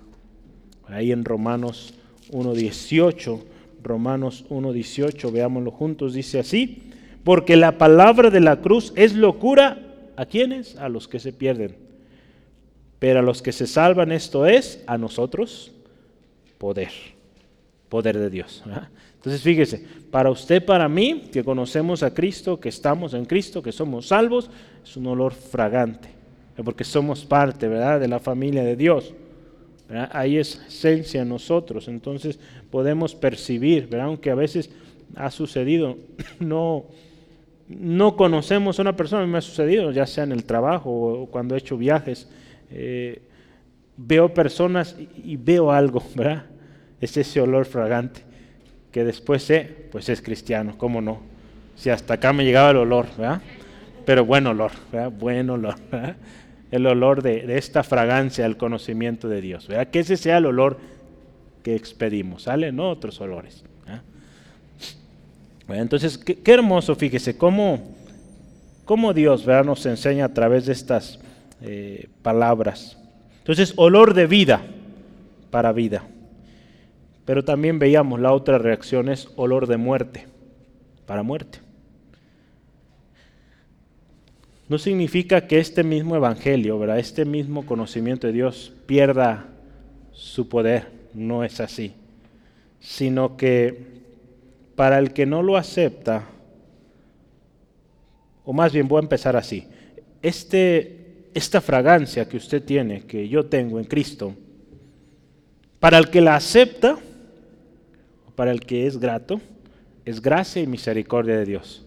Ahí en Romanos 1.18 Romanos 1.18, veámoslo juntos, dice así, porque la palabra de la cruz es locura a quienes? A los que se pierden. Pero a los que se salvan esto es a nosotros poder, poder de Dios. Entonces fíjese, para usted, para mí, que conocemos a Cristo, que estamos en Cristo, que somos salvos, es un olor fragante, porque somos parte, ¿verdad?, de la familia de Dios. Ahí es esencia en nosotros, entonces podemos percibir, ¿verdad? aunque a veces ha sucedido, no, no conocemos a una persona, a mí me ha sucedido, ya sea en el trabajo o cuando he hecho viajes, eh, veo personas y, veo algo, ¿verdad? Es ese olor fragante, que después sé, pues es cristiano, ¿cómo no? Si hasta acá me llegaba el olor, ¿verdad? Pero buen olor, ¿verdad? Buen olor, ¿verdad? el olor de, esta fragancia al conocimiento de Dios. ¿verdad? Que ese sea el olor que expedimos. Salen otros olores. entonces, qué, hermoso, fíjese, cómo, cómo Dios ¿verdad? nos enseña a través de estas eh, palabras. Entonces, olor de vida para vida. Pero también veíamos la otra reacción es olor de muerte para muerte. no significa que este mismo evangelio, ¿verdad? este mismo conocimiento de Dios pierda su poder, no es así, sino que para el que no lo acepta, o más bien voy a empezar así, este, esta fragancia que usted tiene, que yo tengo en Cristo, para el que la acepta, para el que es grato, es gracia y misericordia de Dios.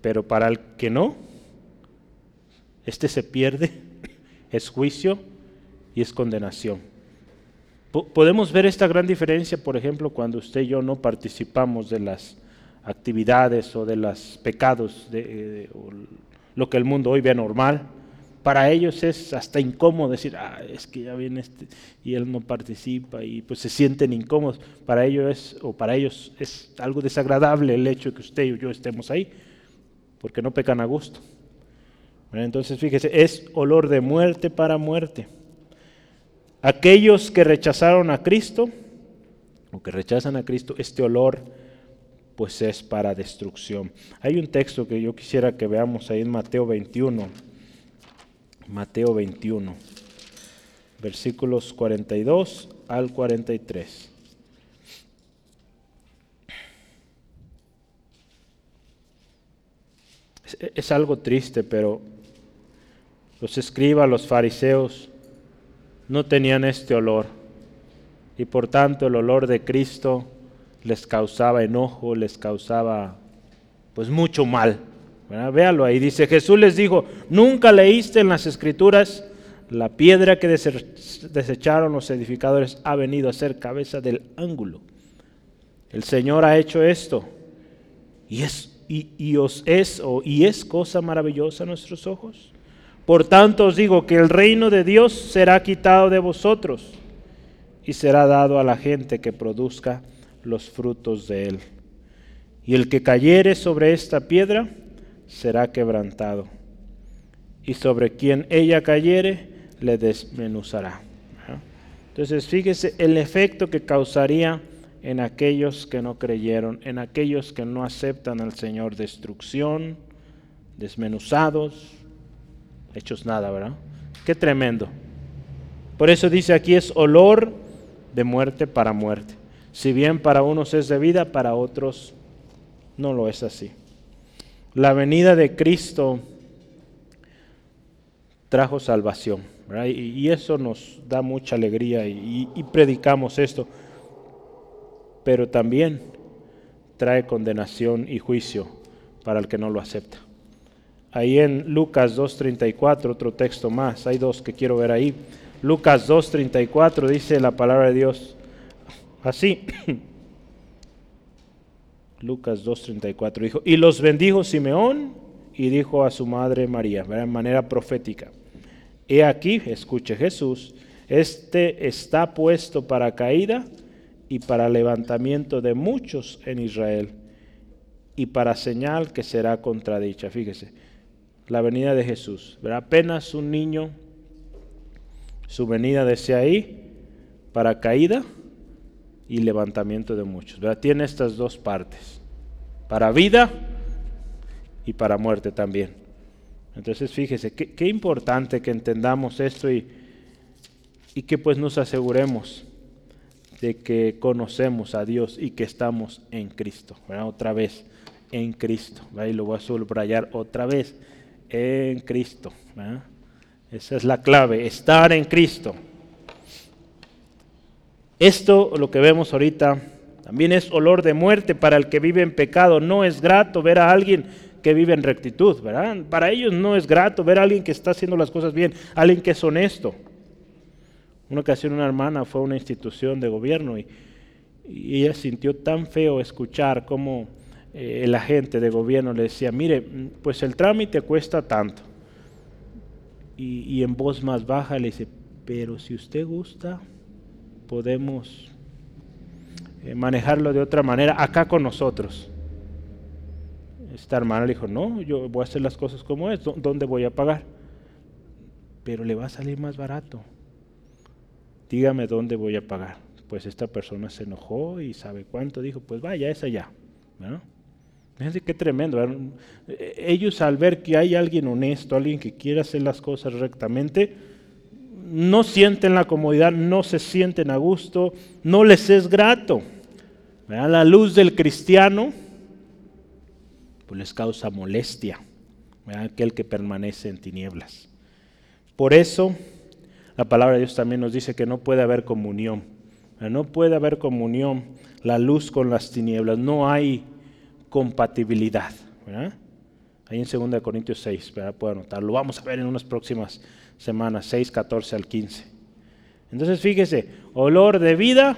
Pero para el que no, este se pierde, es juicio y es condenación. podemos ver esta gran diferencia, por ejemplo, cuando usted y yo no participamos de las actividades o de los pecados, de, lo que el mundo hoy ve normal. Para ellos es hasta incómodo decir, ah, es que ya viene este y él no participa y pues se sienten incómodos. Para ellos es, o para ellos es algo desagradable el hecho de que usted y yo estemos ahí, porque no pecan a gusto. Entonces fíjese, es olor de muerte para muerte. Aquellos que rechazaron a Cristo, o que rechazan a Cristo, este olor pues es para destrucción. Hay un texto que yo quisiera que veamos ahí en Mateo 21. Mateo 21, versículos 42 al 43. es algo triste, pero los escribas, los fariseos, no tenían este olor. Y por tanto el olor de Cristo les causaba enojo, les causaba pues mucho mal. Véalo ahí, dice Jesús les dijo, nunca leíste en las escrituras la piedra que desecharon los edificadores ha venido a ser cabeza del ángulo. El Señor ha hecho esto y es, y, os es, o, y es cosa maravillosa a nuestros ojos. Por tanto os digo que el reino de Dios será quitado de vosotros y será dado a la gente que produzca los frutos de él. Y el que cayere sobre esta piedra será quebrantado, y sobre quien ella cayere le desmenuzará. Entonces fíjese el efecto que causaría en aquellos que no creyeron, en aquellos que no aceptan al Señor, destrucción, desmenuzados, hechos nada, ¿verdad? Qué tremendo. Por eso dice aquí es olor de muerte para muerte. Si bien para unos es de vida, para otros no lo es así. La venida de Cristo trajo salvación, y, eso nos da mucha alegría y, y predicamos esto, pero también trae condenación y juicio para el que no lo acepta. Ahí en Lucas 2.34, otro texto más, hay dos que quiero ver ahí. Lucas 2.34 dice la palabra de Dios así. Lucas 2.34 dijo, y los bendijo Simeón y dijo a su madre María, de manera profética, he aquí, escuche Jesús, este está puesto para caída y para levantamiento de muchos en Israel y para señal que será contradicha. Fíjese, la venida de Jesús, apenas un niño su venida desde ahí para caída y levantamiento de muchos. Tiene estas dos partes, para vida y para muerte también. Entonces fíjese, qué, importante que entendamos esto y, y que pues nos aseguremos de que conocemos a Dios y que estamos en Cristo. Otra vez, en Cristo. Y lo voy a subrayar otra vez, en Cristo. Esa es la clave, estar en Cristo. Esto, lo que vemos ahorita, también es olor de muerte para el que vive en pecado. No es grato ver a alguien que vive en rectitud, ¿verdad? Para ellos no es grato ver a alguien que está haciendo las cosas bien, alguien que es honesto. Una ocasión una hermana fue a una institución de gobierno y, ella sintió tan feo escuchar cómo eh, el agente de gobierno le decía, mire, pues el trámite cuesta tanto y, en voz más baja le dice, pero si usted gusta, podemos eh, manejarlo de otra manera acá con nosotros. Esta hermana le dijo, no, yo voy a hacer las cosas como es, ¿dónde voy a pagar? Pero le va a salir más barato. Dígame dónde voy a pagar. Pues esta persona se enojó y sabe cuánto, dijo, pues vaya, es allá. ¿no? Fíjense qué tremendo. Ellos al ver que hay alguien honesto, alguien que quiere hacer las cosas rectamente, no sienten la comodidad, no se sienten a gusto, no les es grato. La luz del cristiano pues les causa molestia, aquel que permanece en tinieblas. Por eso la palabra de Dios también nos dice que no puede haber comunión. No puede haber comunión, la luz con las tinieblas. No hay compatibilidad. Ahí en 2 Corintios 6, ¿verdad? puedo anotarlo. Vamos a ver en unas próximas semanas, 6, 14 al 15. Entonces fíjese, olor de vida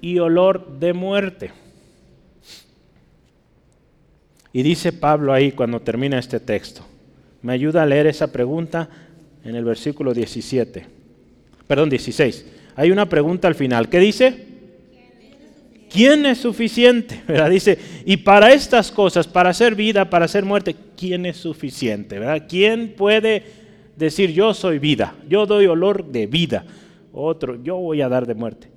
y olor de muerte. Y dice Pablo ahí cuando termina este texto, me ayuda a leer esa pregunta en el versículo 17, perdón, 16. Hay una pregunta al final. ¿Qué dice? ¿Quién es suficiente? ¿Verdad? Dice, y para estas cosas, para hacer vida, para hacer muerte, ¿quién es suficiente? ¿Verdad? ¿Quién puede decir yo soy vida? Yo doy olor de vida. Otro, yo voy a dar de muerte.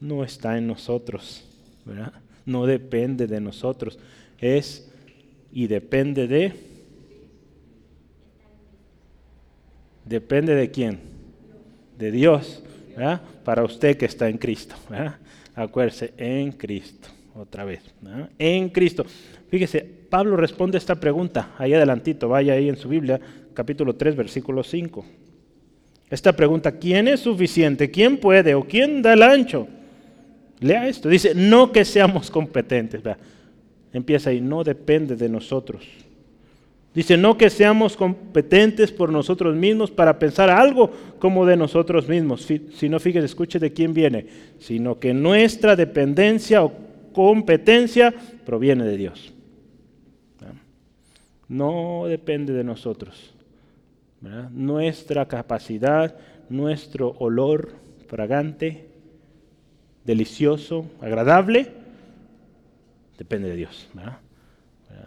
No está en nosotros, ¿verdad? No depende de nosotros. Es y depende de... Depende de quién? De Dios, ¿verdad? Para usted que está en Cristo. Acuérdese, en Cristo, otra vez, en Cristo. Fíjese, Pablo responde esta pregunta, ahí adelantito, vaya ahí en su Biblia, capítulo 3, versículo 5. Esta pregunta, ¿quién es suficiente? ¿Quién puede? ¿O quién da el ancho? Lea esto, dice, no que seamos competentes. Empieza ahí, no depende de nosotros. Dice, no que seamos competentes por nosotros mismos para pensar algo como de nosotros mismos, sino, fíjese, escuche de quién viene, sino que nuestra dependencia o competencia proviene de Dios. No depende de nosotros. Nuestra capacidad, nuestro olor fragante, delicioso, agradable, depende de Dios.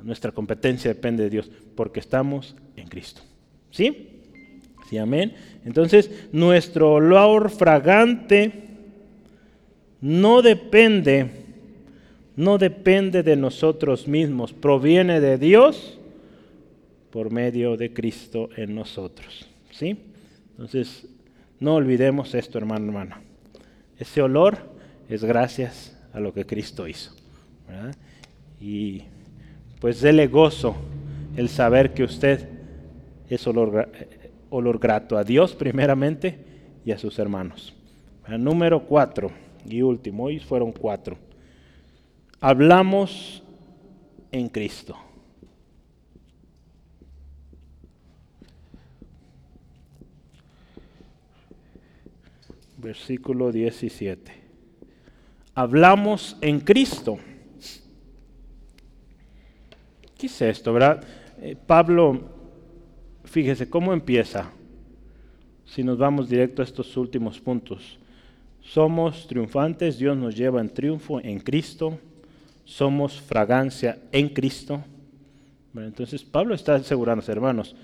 Nuestra competencia depende de Dios porque estamos en Cristo. ¿Sí? Sí, amén. Entonces, nuestro olor fragante no depende, no depende de nosotros mismos, proviene de Dios por medio de Cristo en nosotros. ¿Sí? Entonces, no olvidemos esto, hermano, hermano. Ese olor es gracias a lo que Cristo hizo. Y pues dele gozo el saber que usted es olor, olor grato a Dios primeramente y a sus hermanos. Número cuatro y último, hoy fueron cuatro. Hablamos en Cristo. Versículo 17. Hablamos en Cristo. ¿Qué es esto, verdad? Eh, Pablo, fíjese cómo empieza. Si nos vamos directo a estos últimos puntos. Somos triunfantes, Dios nos lleva en triunfo en Cristo. Somos fragancia en Cristo. entonces Pablo está asegurando, hermanos,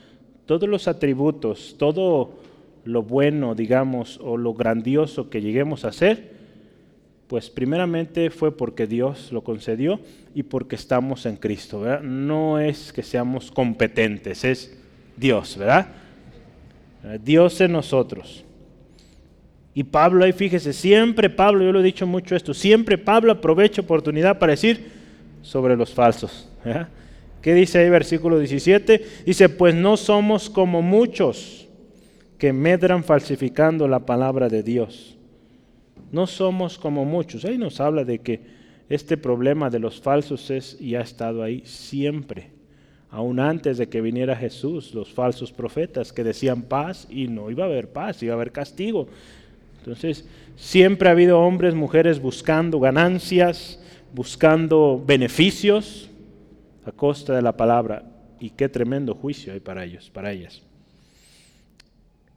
todos los atributos, todo lo bueno, digamos, o lo grandioso que lleguemos a ser, pues primeramente fue porque Dios lo concedió y porque estamos en Cristo, ¿verdad? No es que seamos competentes, es Dios, ¿verdad? Dios en nosotros. Y Pablo ahí fíjese, siempre Pablo, yo lo he dicho mucho esto, siempre Pablo aprovecha oportunidad para decir sobre los falsos. ¿verdad? ¿Qué dice ahí versículo 17? Dice, pues no somos como muchos que medran falsificando la palabra de Dios no somos como muchos. Ahí nos habla de que este problema de los falsos es y ha estado ahí siempre. Aún antes de que viniera Jesús, los falsos profetas que decían paz y no iba a haber paz, iba a haber castigo. Entonces, siempre ha habido hombres, mujeres buscando ganancias, buscando beneficios a costa de la palabra. Y qué tremendo juicio hay para ellos, para ellas.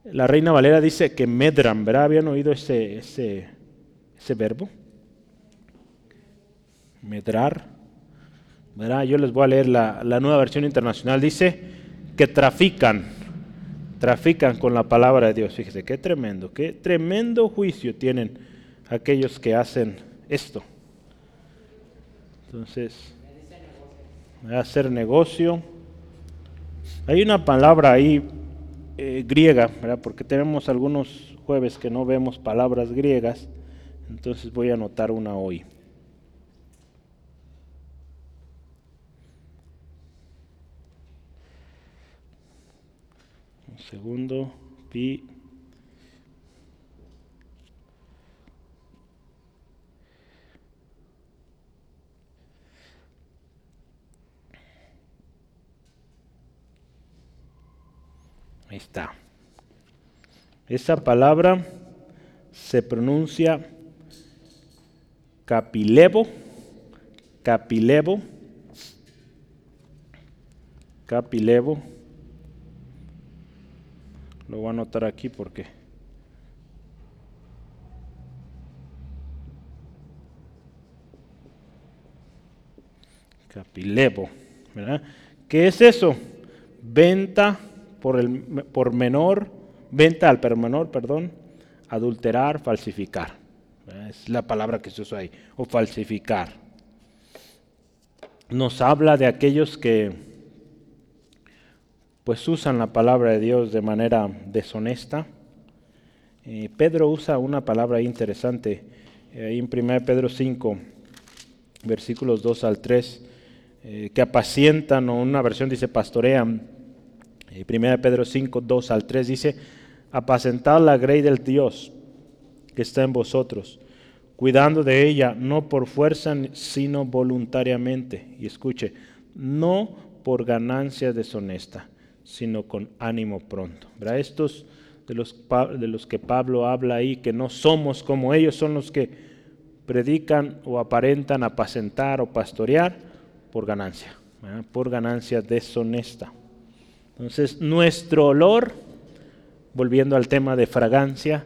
La Reina Valera dice que medran, ¿verdad? ¿Habían oído ese, ese, ese verbo. Medrar. Yo les voy a leer la, nueva versión internacional. Dice que trafican, trafican con la palabra de Dios. Fíjese, qué tremendo, qué tremendo juicio tienen aquellos que hacen esto. Entonces, hacer negocio. Hay una palabra ahí eh, griega, porque tenemos algunos jueves que no vemos palabras griegas. Entonces voy a anotar una hoy. Un segundo, pi. Ahí está. Esa palabra se pronuncia Capilevo, Capilevo, Capilevo. Lo voy a anotar aquí porque Capilevo, ¿verdad? ¿Qué es eso? Venta por el por menor, venta al menor, perdón, adulterar, falsificar. Es la palabra que se usa ahí. O falsificar. Nos habla de aquellos que pues usan la palabra de Dios de manera deshonesta. Eh, Pedro usa una palabra interesante eh, ahí en 1 Pedro 5, versículos 2 al 3, eh, que apacientan, o una versión dice pastorean. 1 Pedro 5, 2 al 3 dice, apacentad la grey del Dios que está en vosotros, cuidando de ella no por fuerza, sino voluntariamente. Y escuche, no por ganancia deshonesta, sino con ánimo pronto. ¿Verdad? Estos de los, de los que Pablo habla ahí, que no somos como ellos, son los que predican o aparentan apacentar o pastorear por ganancia, por ganancia deshonesta. Entonces, nuestro olor, volviendo al tema de fragancia,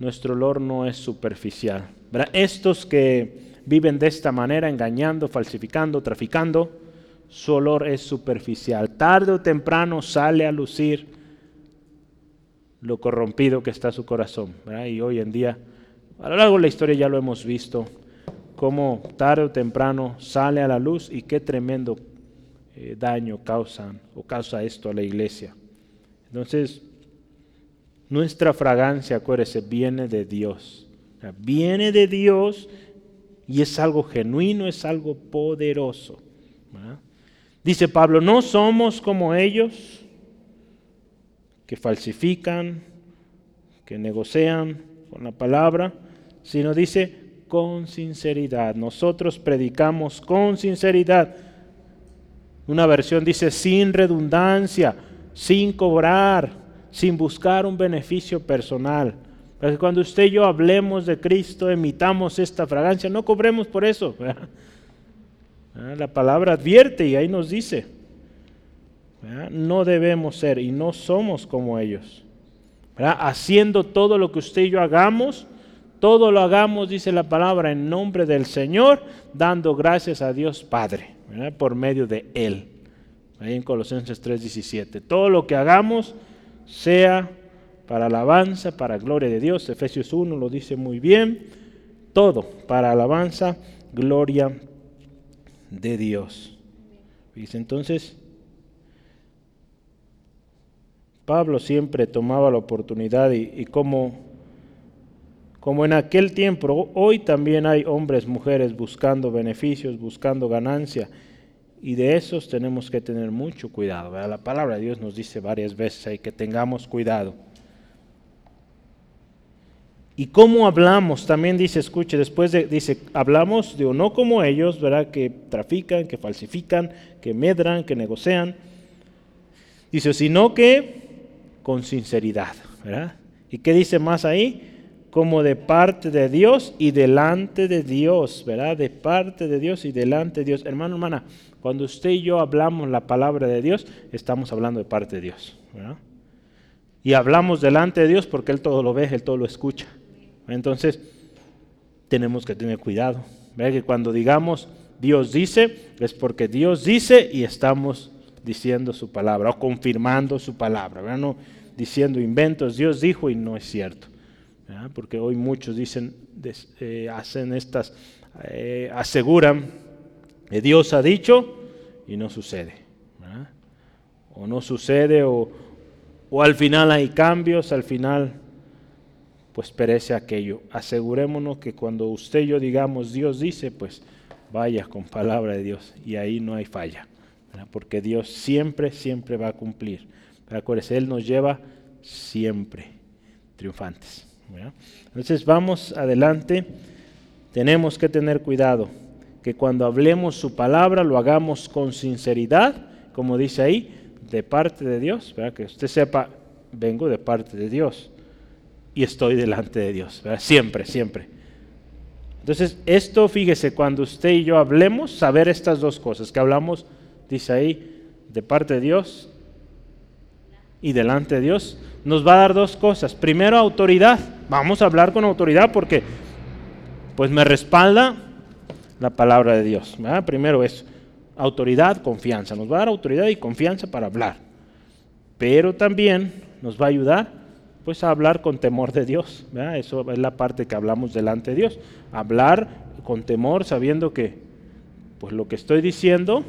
nuestro olor no es superficial. Estos que viven de esta manera, engañando, falsificando, traficando, su olor es superficial. Tarde o temprano sale a lucir lo corrompido que está su corazón. Y hoy en día, a lo largo de la historia ya lo hemos visto, cómo tarde o temprano sale a la luz y qué tremendo eh, daño causan o causa esto a la iglesia. Entonces, nuestra fragancia, acuérdese, viene de Dios. viene de Dios y es algo genuino, es algo poderoso. Dice Pablo, no somos como ellos que falsifican, que negocian con la palabra, sino dice con sinceridad. Nosotros predicamos con sinceridad. Una versión dice sin redundancia, sin cobrar, sin buscar un beneficio personal. Para que cuando usted y yo hablemos de Cristo, emitamos esta fragancia, no cobremos por eso. Ah, la palabra advierte y ahí nos dice, no debemos ser y no somos como ellos. Haciendo todo lo que usted y yo hagamos, todo lo hagamos, dice la palabra, en nombre del Señor, dando gracias a Dios Padre, por medio de Él. Ahí en Colosenses 3:17. Todo lo que hagamos sea para alabanza, para gloria de Dios. Efesios 1 lo dice muy bien. Todo para alabanza, gloria de Dios. Dice entonces, Pablo siempre tomaba la oportunidad y, como, como en aquel tiempo, hoy también hay hombres, mujeres buscando beneficios, buscando ganancia. Y de esos tenemos que tener mucho cuidado. La palabra de Dios nos dice varias veces ahí que tengamos cuidado. Y cómo hablamos, también dice, escuche, después de, dice, hablamos de o no como ellos, ¿verdad? Que trafican, que falsifican, que medran, que negocian. Dice, sino que con sinceridad, ¿verdad? ¿Y qué dice más ahí? Como de parte de Dios y delante de Dios, ¿verdad? De parte de Dios y delante de Dios. Hermano, hermana, cuando usted y yo hablamos la palabra de Dios, estamos hablando de parte de Dios, ¿verdad? Y hablamos delante de Dios porque Él todo lo ve, Él todo lo escucha. Entonces, tenemos que tener cuidado. Que cuando digamos Dios dice, es porque Dios dice y estamos diciendo su palabra o confirmando su palabra, no diciendo inventos, Dios dijo y no es cierto. Porque hoy muchos dicen, eh, hacen estas, eh, aseguran que Dios ha dicho y no sucede. O no sucede o, o al final hay cambios, al final pues perece aquello. Asegurémonos que cuando usted y yo digamos Dios dice, pues vaya con palabra de Dios y ahí no hay falla, porque Dios siempre, siempre va a cumplir. Pero Él nos lleva siempre triunfantes. Entonces vamos adelante, tenemos que tener cuidado, que cuando hablemos su palabra lo hagamos con sinceridad, como dice ahí, de parte de Dios, que usted sepa, vengo de parte de Dios y estoy delante de Dios. Siempre, siempre. Entonces, esto, fíjese, cuando usted y yo hablemos, saber estas dos cosas, que hablamos, dice ahí, de parte de Dios y delante de Dios, nos va a dar dos cosas. Primero, autoridad. Vamos a hablar con autoridad porque, pues, me respalda la palabra de Dios. Primero es autoridad, confianza. Nos va a dar autoridad y confianza para hablar. Pero también nos va a ayudar pues a hablar con temor de Dios. Eso es la parte que hablamos delante de Dios. Hablar con temor sabiendo que pues lo que estoy diciendo,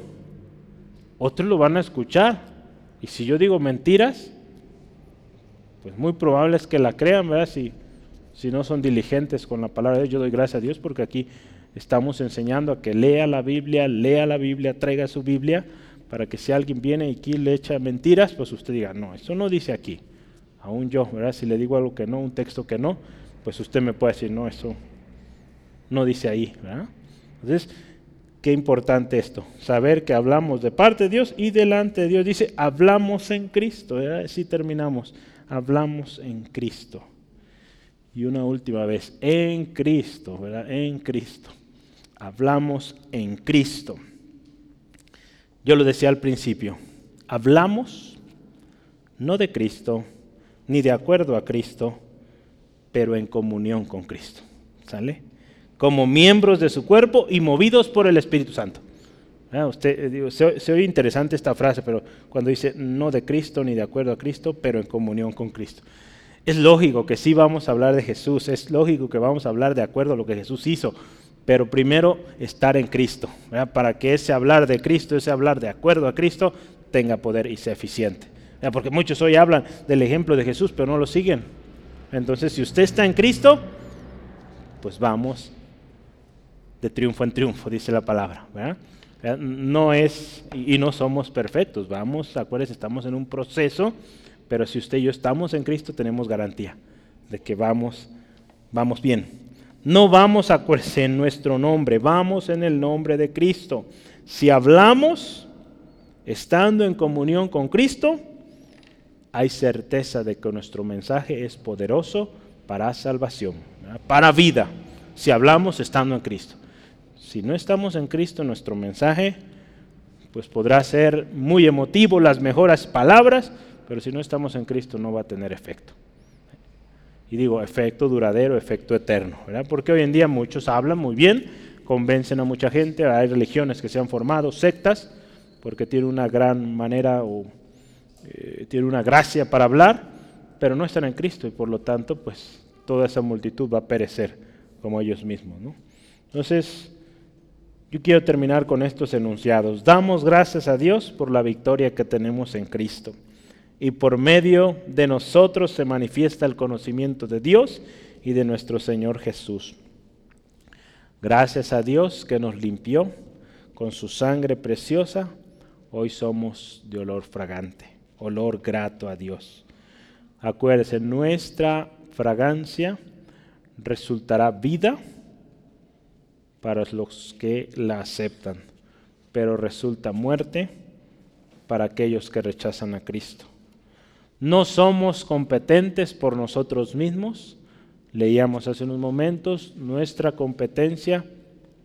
otros lo van a escuchar. Y si yo digo mentiras, pues muy probable es que la crean, ¿verdad? Si, si no son diligentes con la palabra de Dios, yo doy gracias a Dios porque aquí estamos enseñando a que lea la Biblia, lea la Biblia, traiga su Biblia, para que si alguien viene y aquí le echa mentiras, pues usted diga, no, eso no dice aquí aún yo, ¿verdad? Si le digo algo que no, un texto que no, pues usted me puede decir, no, eso no dice ahí, ¿verdad? Entonces, Qué importante esto, saber que hablamos de parte de Dios y delante de Dios. Dice, hablamos en Cristo. Así terminamos, hablamos en Cristo. Y una última vez, en Cristo, ¿verdad? En Cristo. Hablamos en Cristo. Yo lo decía al principio, hablamos no de Cristo, ni de acuerdo a Cristo, pero en comunión con Cristo. ¿Sale? Como miembros de su cuerpo y movidos por el Espíritu Santo. Ah, usted, eh, se, se, oye interesante esta frase, pero cuando dice no de Cristo ni de acuerdo a Cristo, pero en comunión con Cristo. Es lógico que sí vamos a hablar de Jesús, es lógico que vamos a hablar de acuerdo a lo que Jesús hizo, pero primero estar en Cristo, para que ese hablar de Cristo, ese hablar de acuerdo a Cristo, tenga poder y sea eficiente. Porque muchos hoy hablan del ejemplo de Jesús, pero no lo siguen. Entonces, si usted está en Cristo, pues vamos de triunfo en triunfo, dice la palabra. No es, y no somos perfectos, vamos, acuérdense, estamos en un proceso, pero si usted y yo estamos en Cristo, tenemos garantía de que vamos, vamos bien. No vamos a en nuestro nombre, vamos en el nombre de Cristo. Si hablamos estando en comunión con Cristo, hay certeza de que nuestro mensaje es poderoso para salvación, para vida, si hablamos estando en Cristo. Si no estamos en Cristo, nuestro mensaje pues podrá ser muy emotivo, las mejores palabras, pero si no estamos en Cristo no va a tener efecto. Y digo, efecto duradero, efecto eterno, ¿verdad? Porque hoy en día muchos hablan muy bien, convencen a mucha gente, hay religiones que se han formado, sectas, porque tienen una gran manera o eh, tienen una gracia para hablar, pero no están en Cristo y por lo tanto, pues toda esa multitud va a perecer como ellos mismos, ¿no? Entonces, yo quiero terminar con estos enunciados. Damos gracias a Dios por la victoria que tenemos en Cristo y por medio de nosotros se manifiesta el conocimiento de Dios y de nuestro Señor Jesús. Gracias a Dios que nos limpió con su sangre preciosa, hoy somos de olor fragante, olor grato a Dios. Acuérdense, nuestra fragancia resultará vida para los que la aceptan, pero resulta muerte para aquellos que rechazan a Cristo. No somos competentes por nosotros mismos. Leíamos hace unos momentos, nuestra competencia,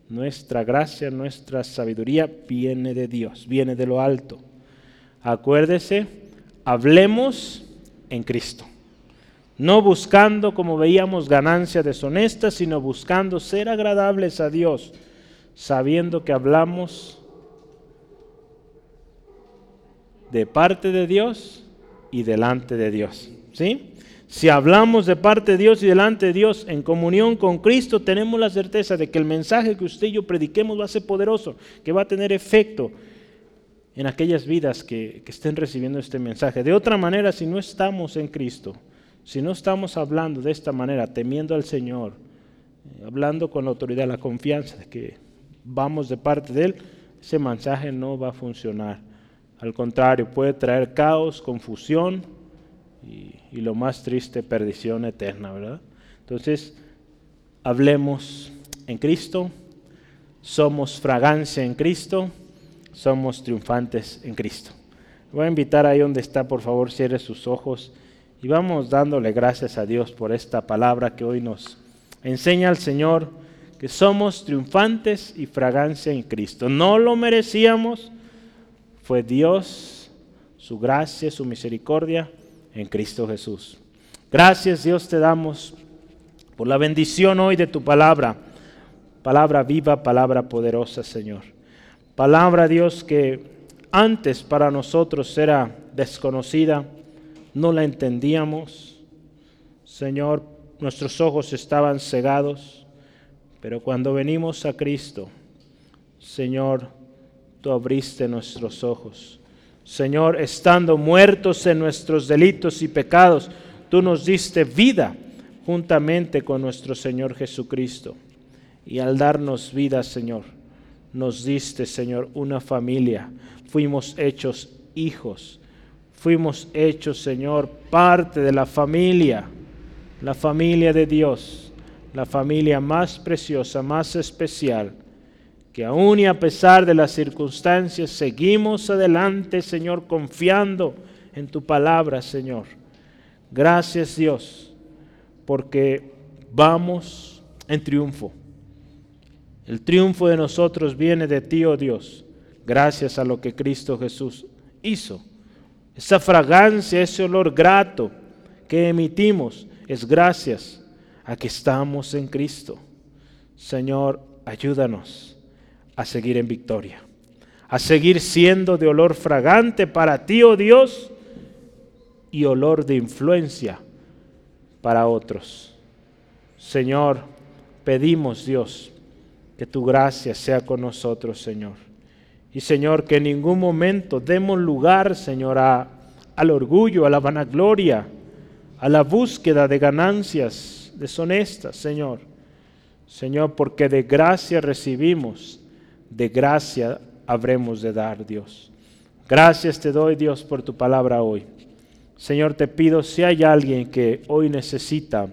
nuestra gracia, nuestra sabiduría viene de Dios, viene de lo alto. Acuérdese, hablemos en Cristo. No buscando, como veíamos, ganancia deshonesta, sino buscando ser agradables a Dios, sabiendo que hablamos de parte de Dios y delante de Dios. ¿Sí? Si hablamos de parte de Dios y delante de Dios en comunión con Cristo, tenemos la certeza de que el mensaje que usted y yo prediquemos va a ser poderoso, que va a tener efecto en aquellas vidas que, que estén recibiendo este mensaje. De otra manera, si no estamos en Cristo, si no estamos hablando de esta manera, temiendo al Señor, eh, hablando con autoridad, la confianza de que vamos de parte de Él, ese mensaje no va a funcionar. Al contrario, puede traer caos, confusión y, lo más triste, perdición eterna, ¿verdad? Entonces, hablemos en Cristo, somos fragancia en Cristo, somos triunfantes en Cristo. Voy a invitar ahí donde está, por favor, cierre sus ojos y vamos dándole gracias a Dios por esta palabra que hoy nos enseña al Señor que somos triunfantes y fragancia en Cristo. No lo merecíamos, fue Dios, su gracia, su misericordia en Cristo Jesús. Gracias Dios te damos por la bendición hoy de tu palabra, palabra viva, palabra poderosa Señor. Palabra Dios que antes para nosotros era desconocida, no la entendíamos. Señor, nuestros ojos estaban cegados, pero cuando venimos a Cristo, Señor, tú abriste nuestros ojos. Señor, estando muertos en nuestros delitos y pecados, tú nos diste vida juntamente con nuestro Señor Jesucristo. Y al darnos vida, Señor, nos diste, Señor, una familia. Fuimos hechos hijos. Fuimos hechos, Señor, parte de la familia, la familia de Dios, la familia más preciosa, más especial que aún y a pesar de las circunstancias seguimos adelante, Señor, confiando en tu palabra, Señor. Gracias Dios, porque vamos en triunfo. El triunfo de nosotros viene de ti, oh Dios, gracias a lo que Cristo Jesús hizo. Esa fragancia, ese olor grato que emitimos es gracias a que estamos en Cristo. Señor, ayúdanos a seguir en victoria, a seguir siendo de olor fragante para ti, oh Dios, y olor de influencia para otros. Señor, pedimos Dios que tu gracia sea con nosotros, Señor. Y Señor, que en ningún momento demos lugar, Señor, al orgullo, a la vanagloria, a la búsqueda de ganancias deshonestas, Señor. Señor, porque de gracia recibimos, de gracia habremos de dar, Dios. Gracias te doy, Dios, por tu palabra hoy. Señor, te pido si hay alguien que hoy necesita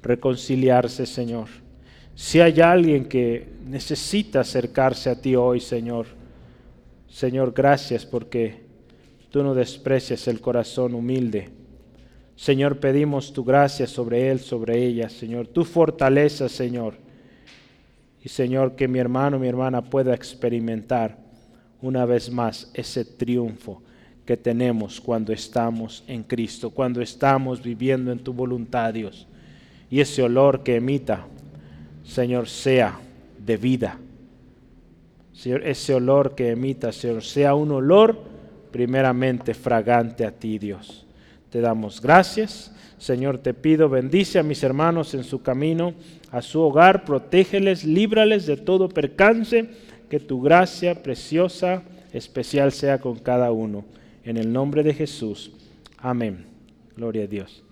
reconciliarse, Señor. Si hay alguien que necesita acercarse a ti hoy, Señor. Señor, gracias porque tú no desprecias el corazón humilde. Señor, pedimos tu gracia sobre él, sobre ella, Señor. Tu fortaleza, Señor. Y Señor, que mi hermano, mi hermana pueda experimentar una vez más ese triunfo que tenemos cuando estamos en Cristo, cuando estamos viviendo en tu voluntad, Dios. Y ese olor que emita, Señor, sea de vida. Señor, ese olor que emita, Señor, sea un olor primeramente fragante a ti, Dios. Te damos gracias. Señor, te pido, bendice a mis hermanos en su camino, a su hogar, protégeles, líbrales de todo percance, que tu gracia preciosa, especial sea con cada uno. En el nombre de Jesús. Amén. Gloria a Dios.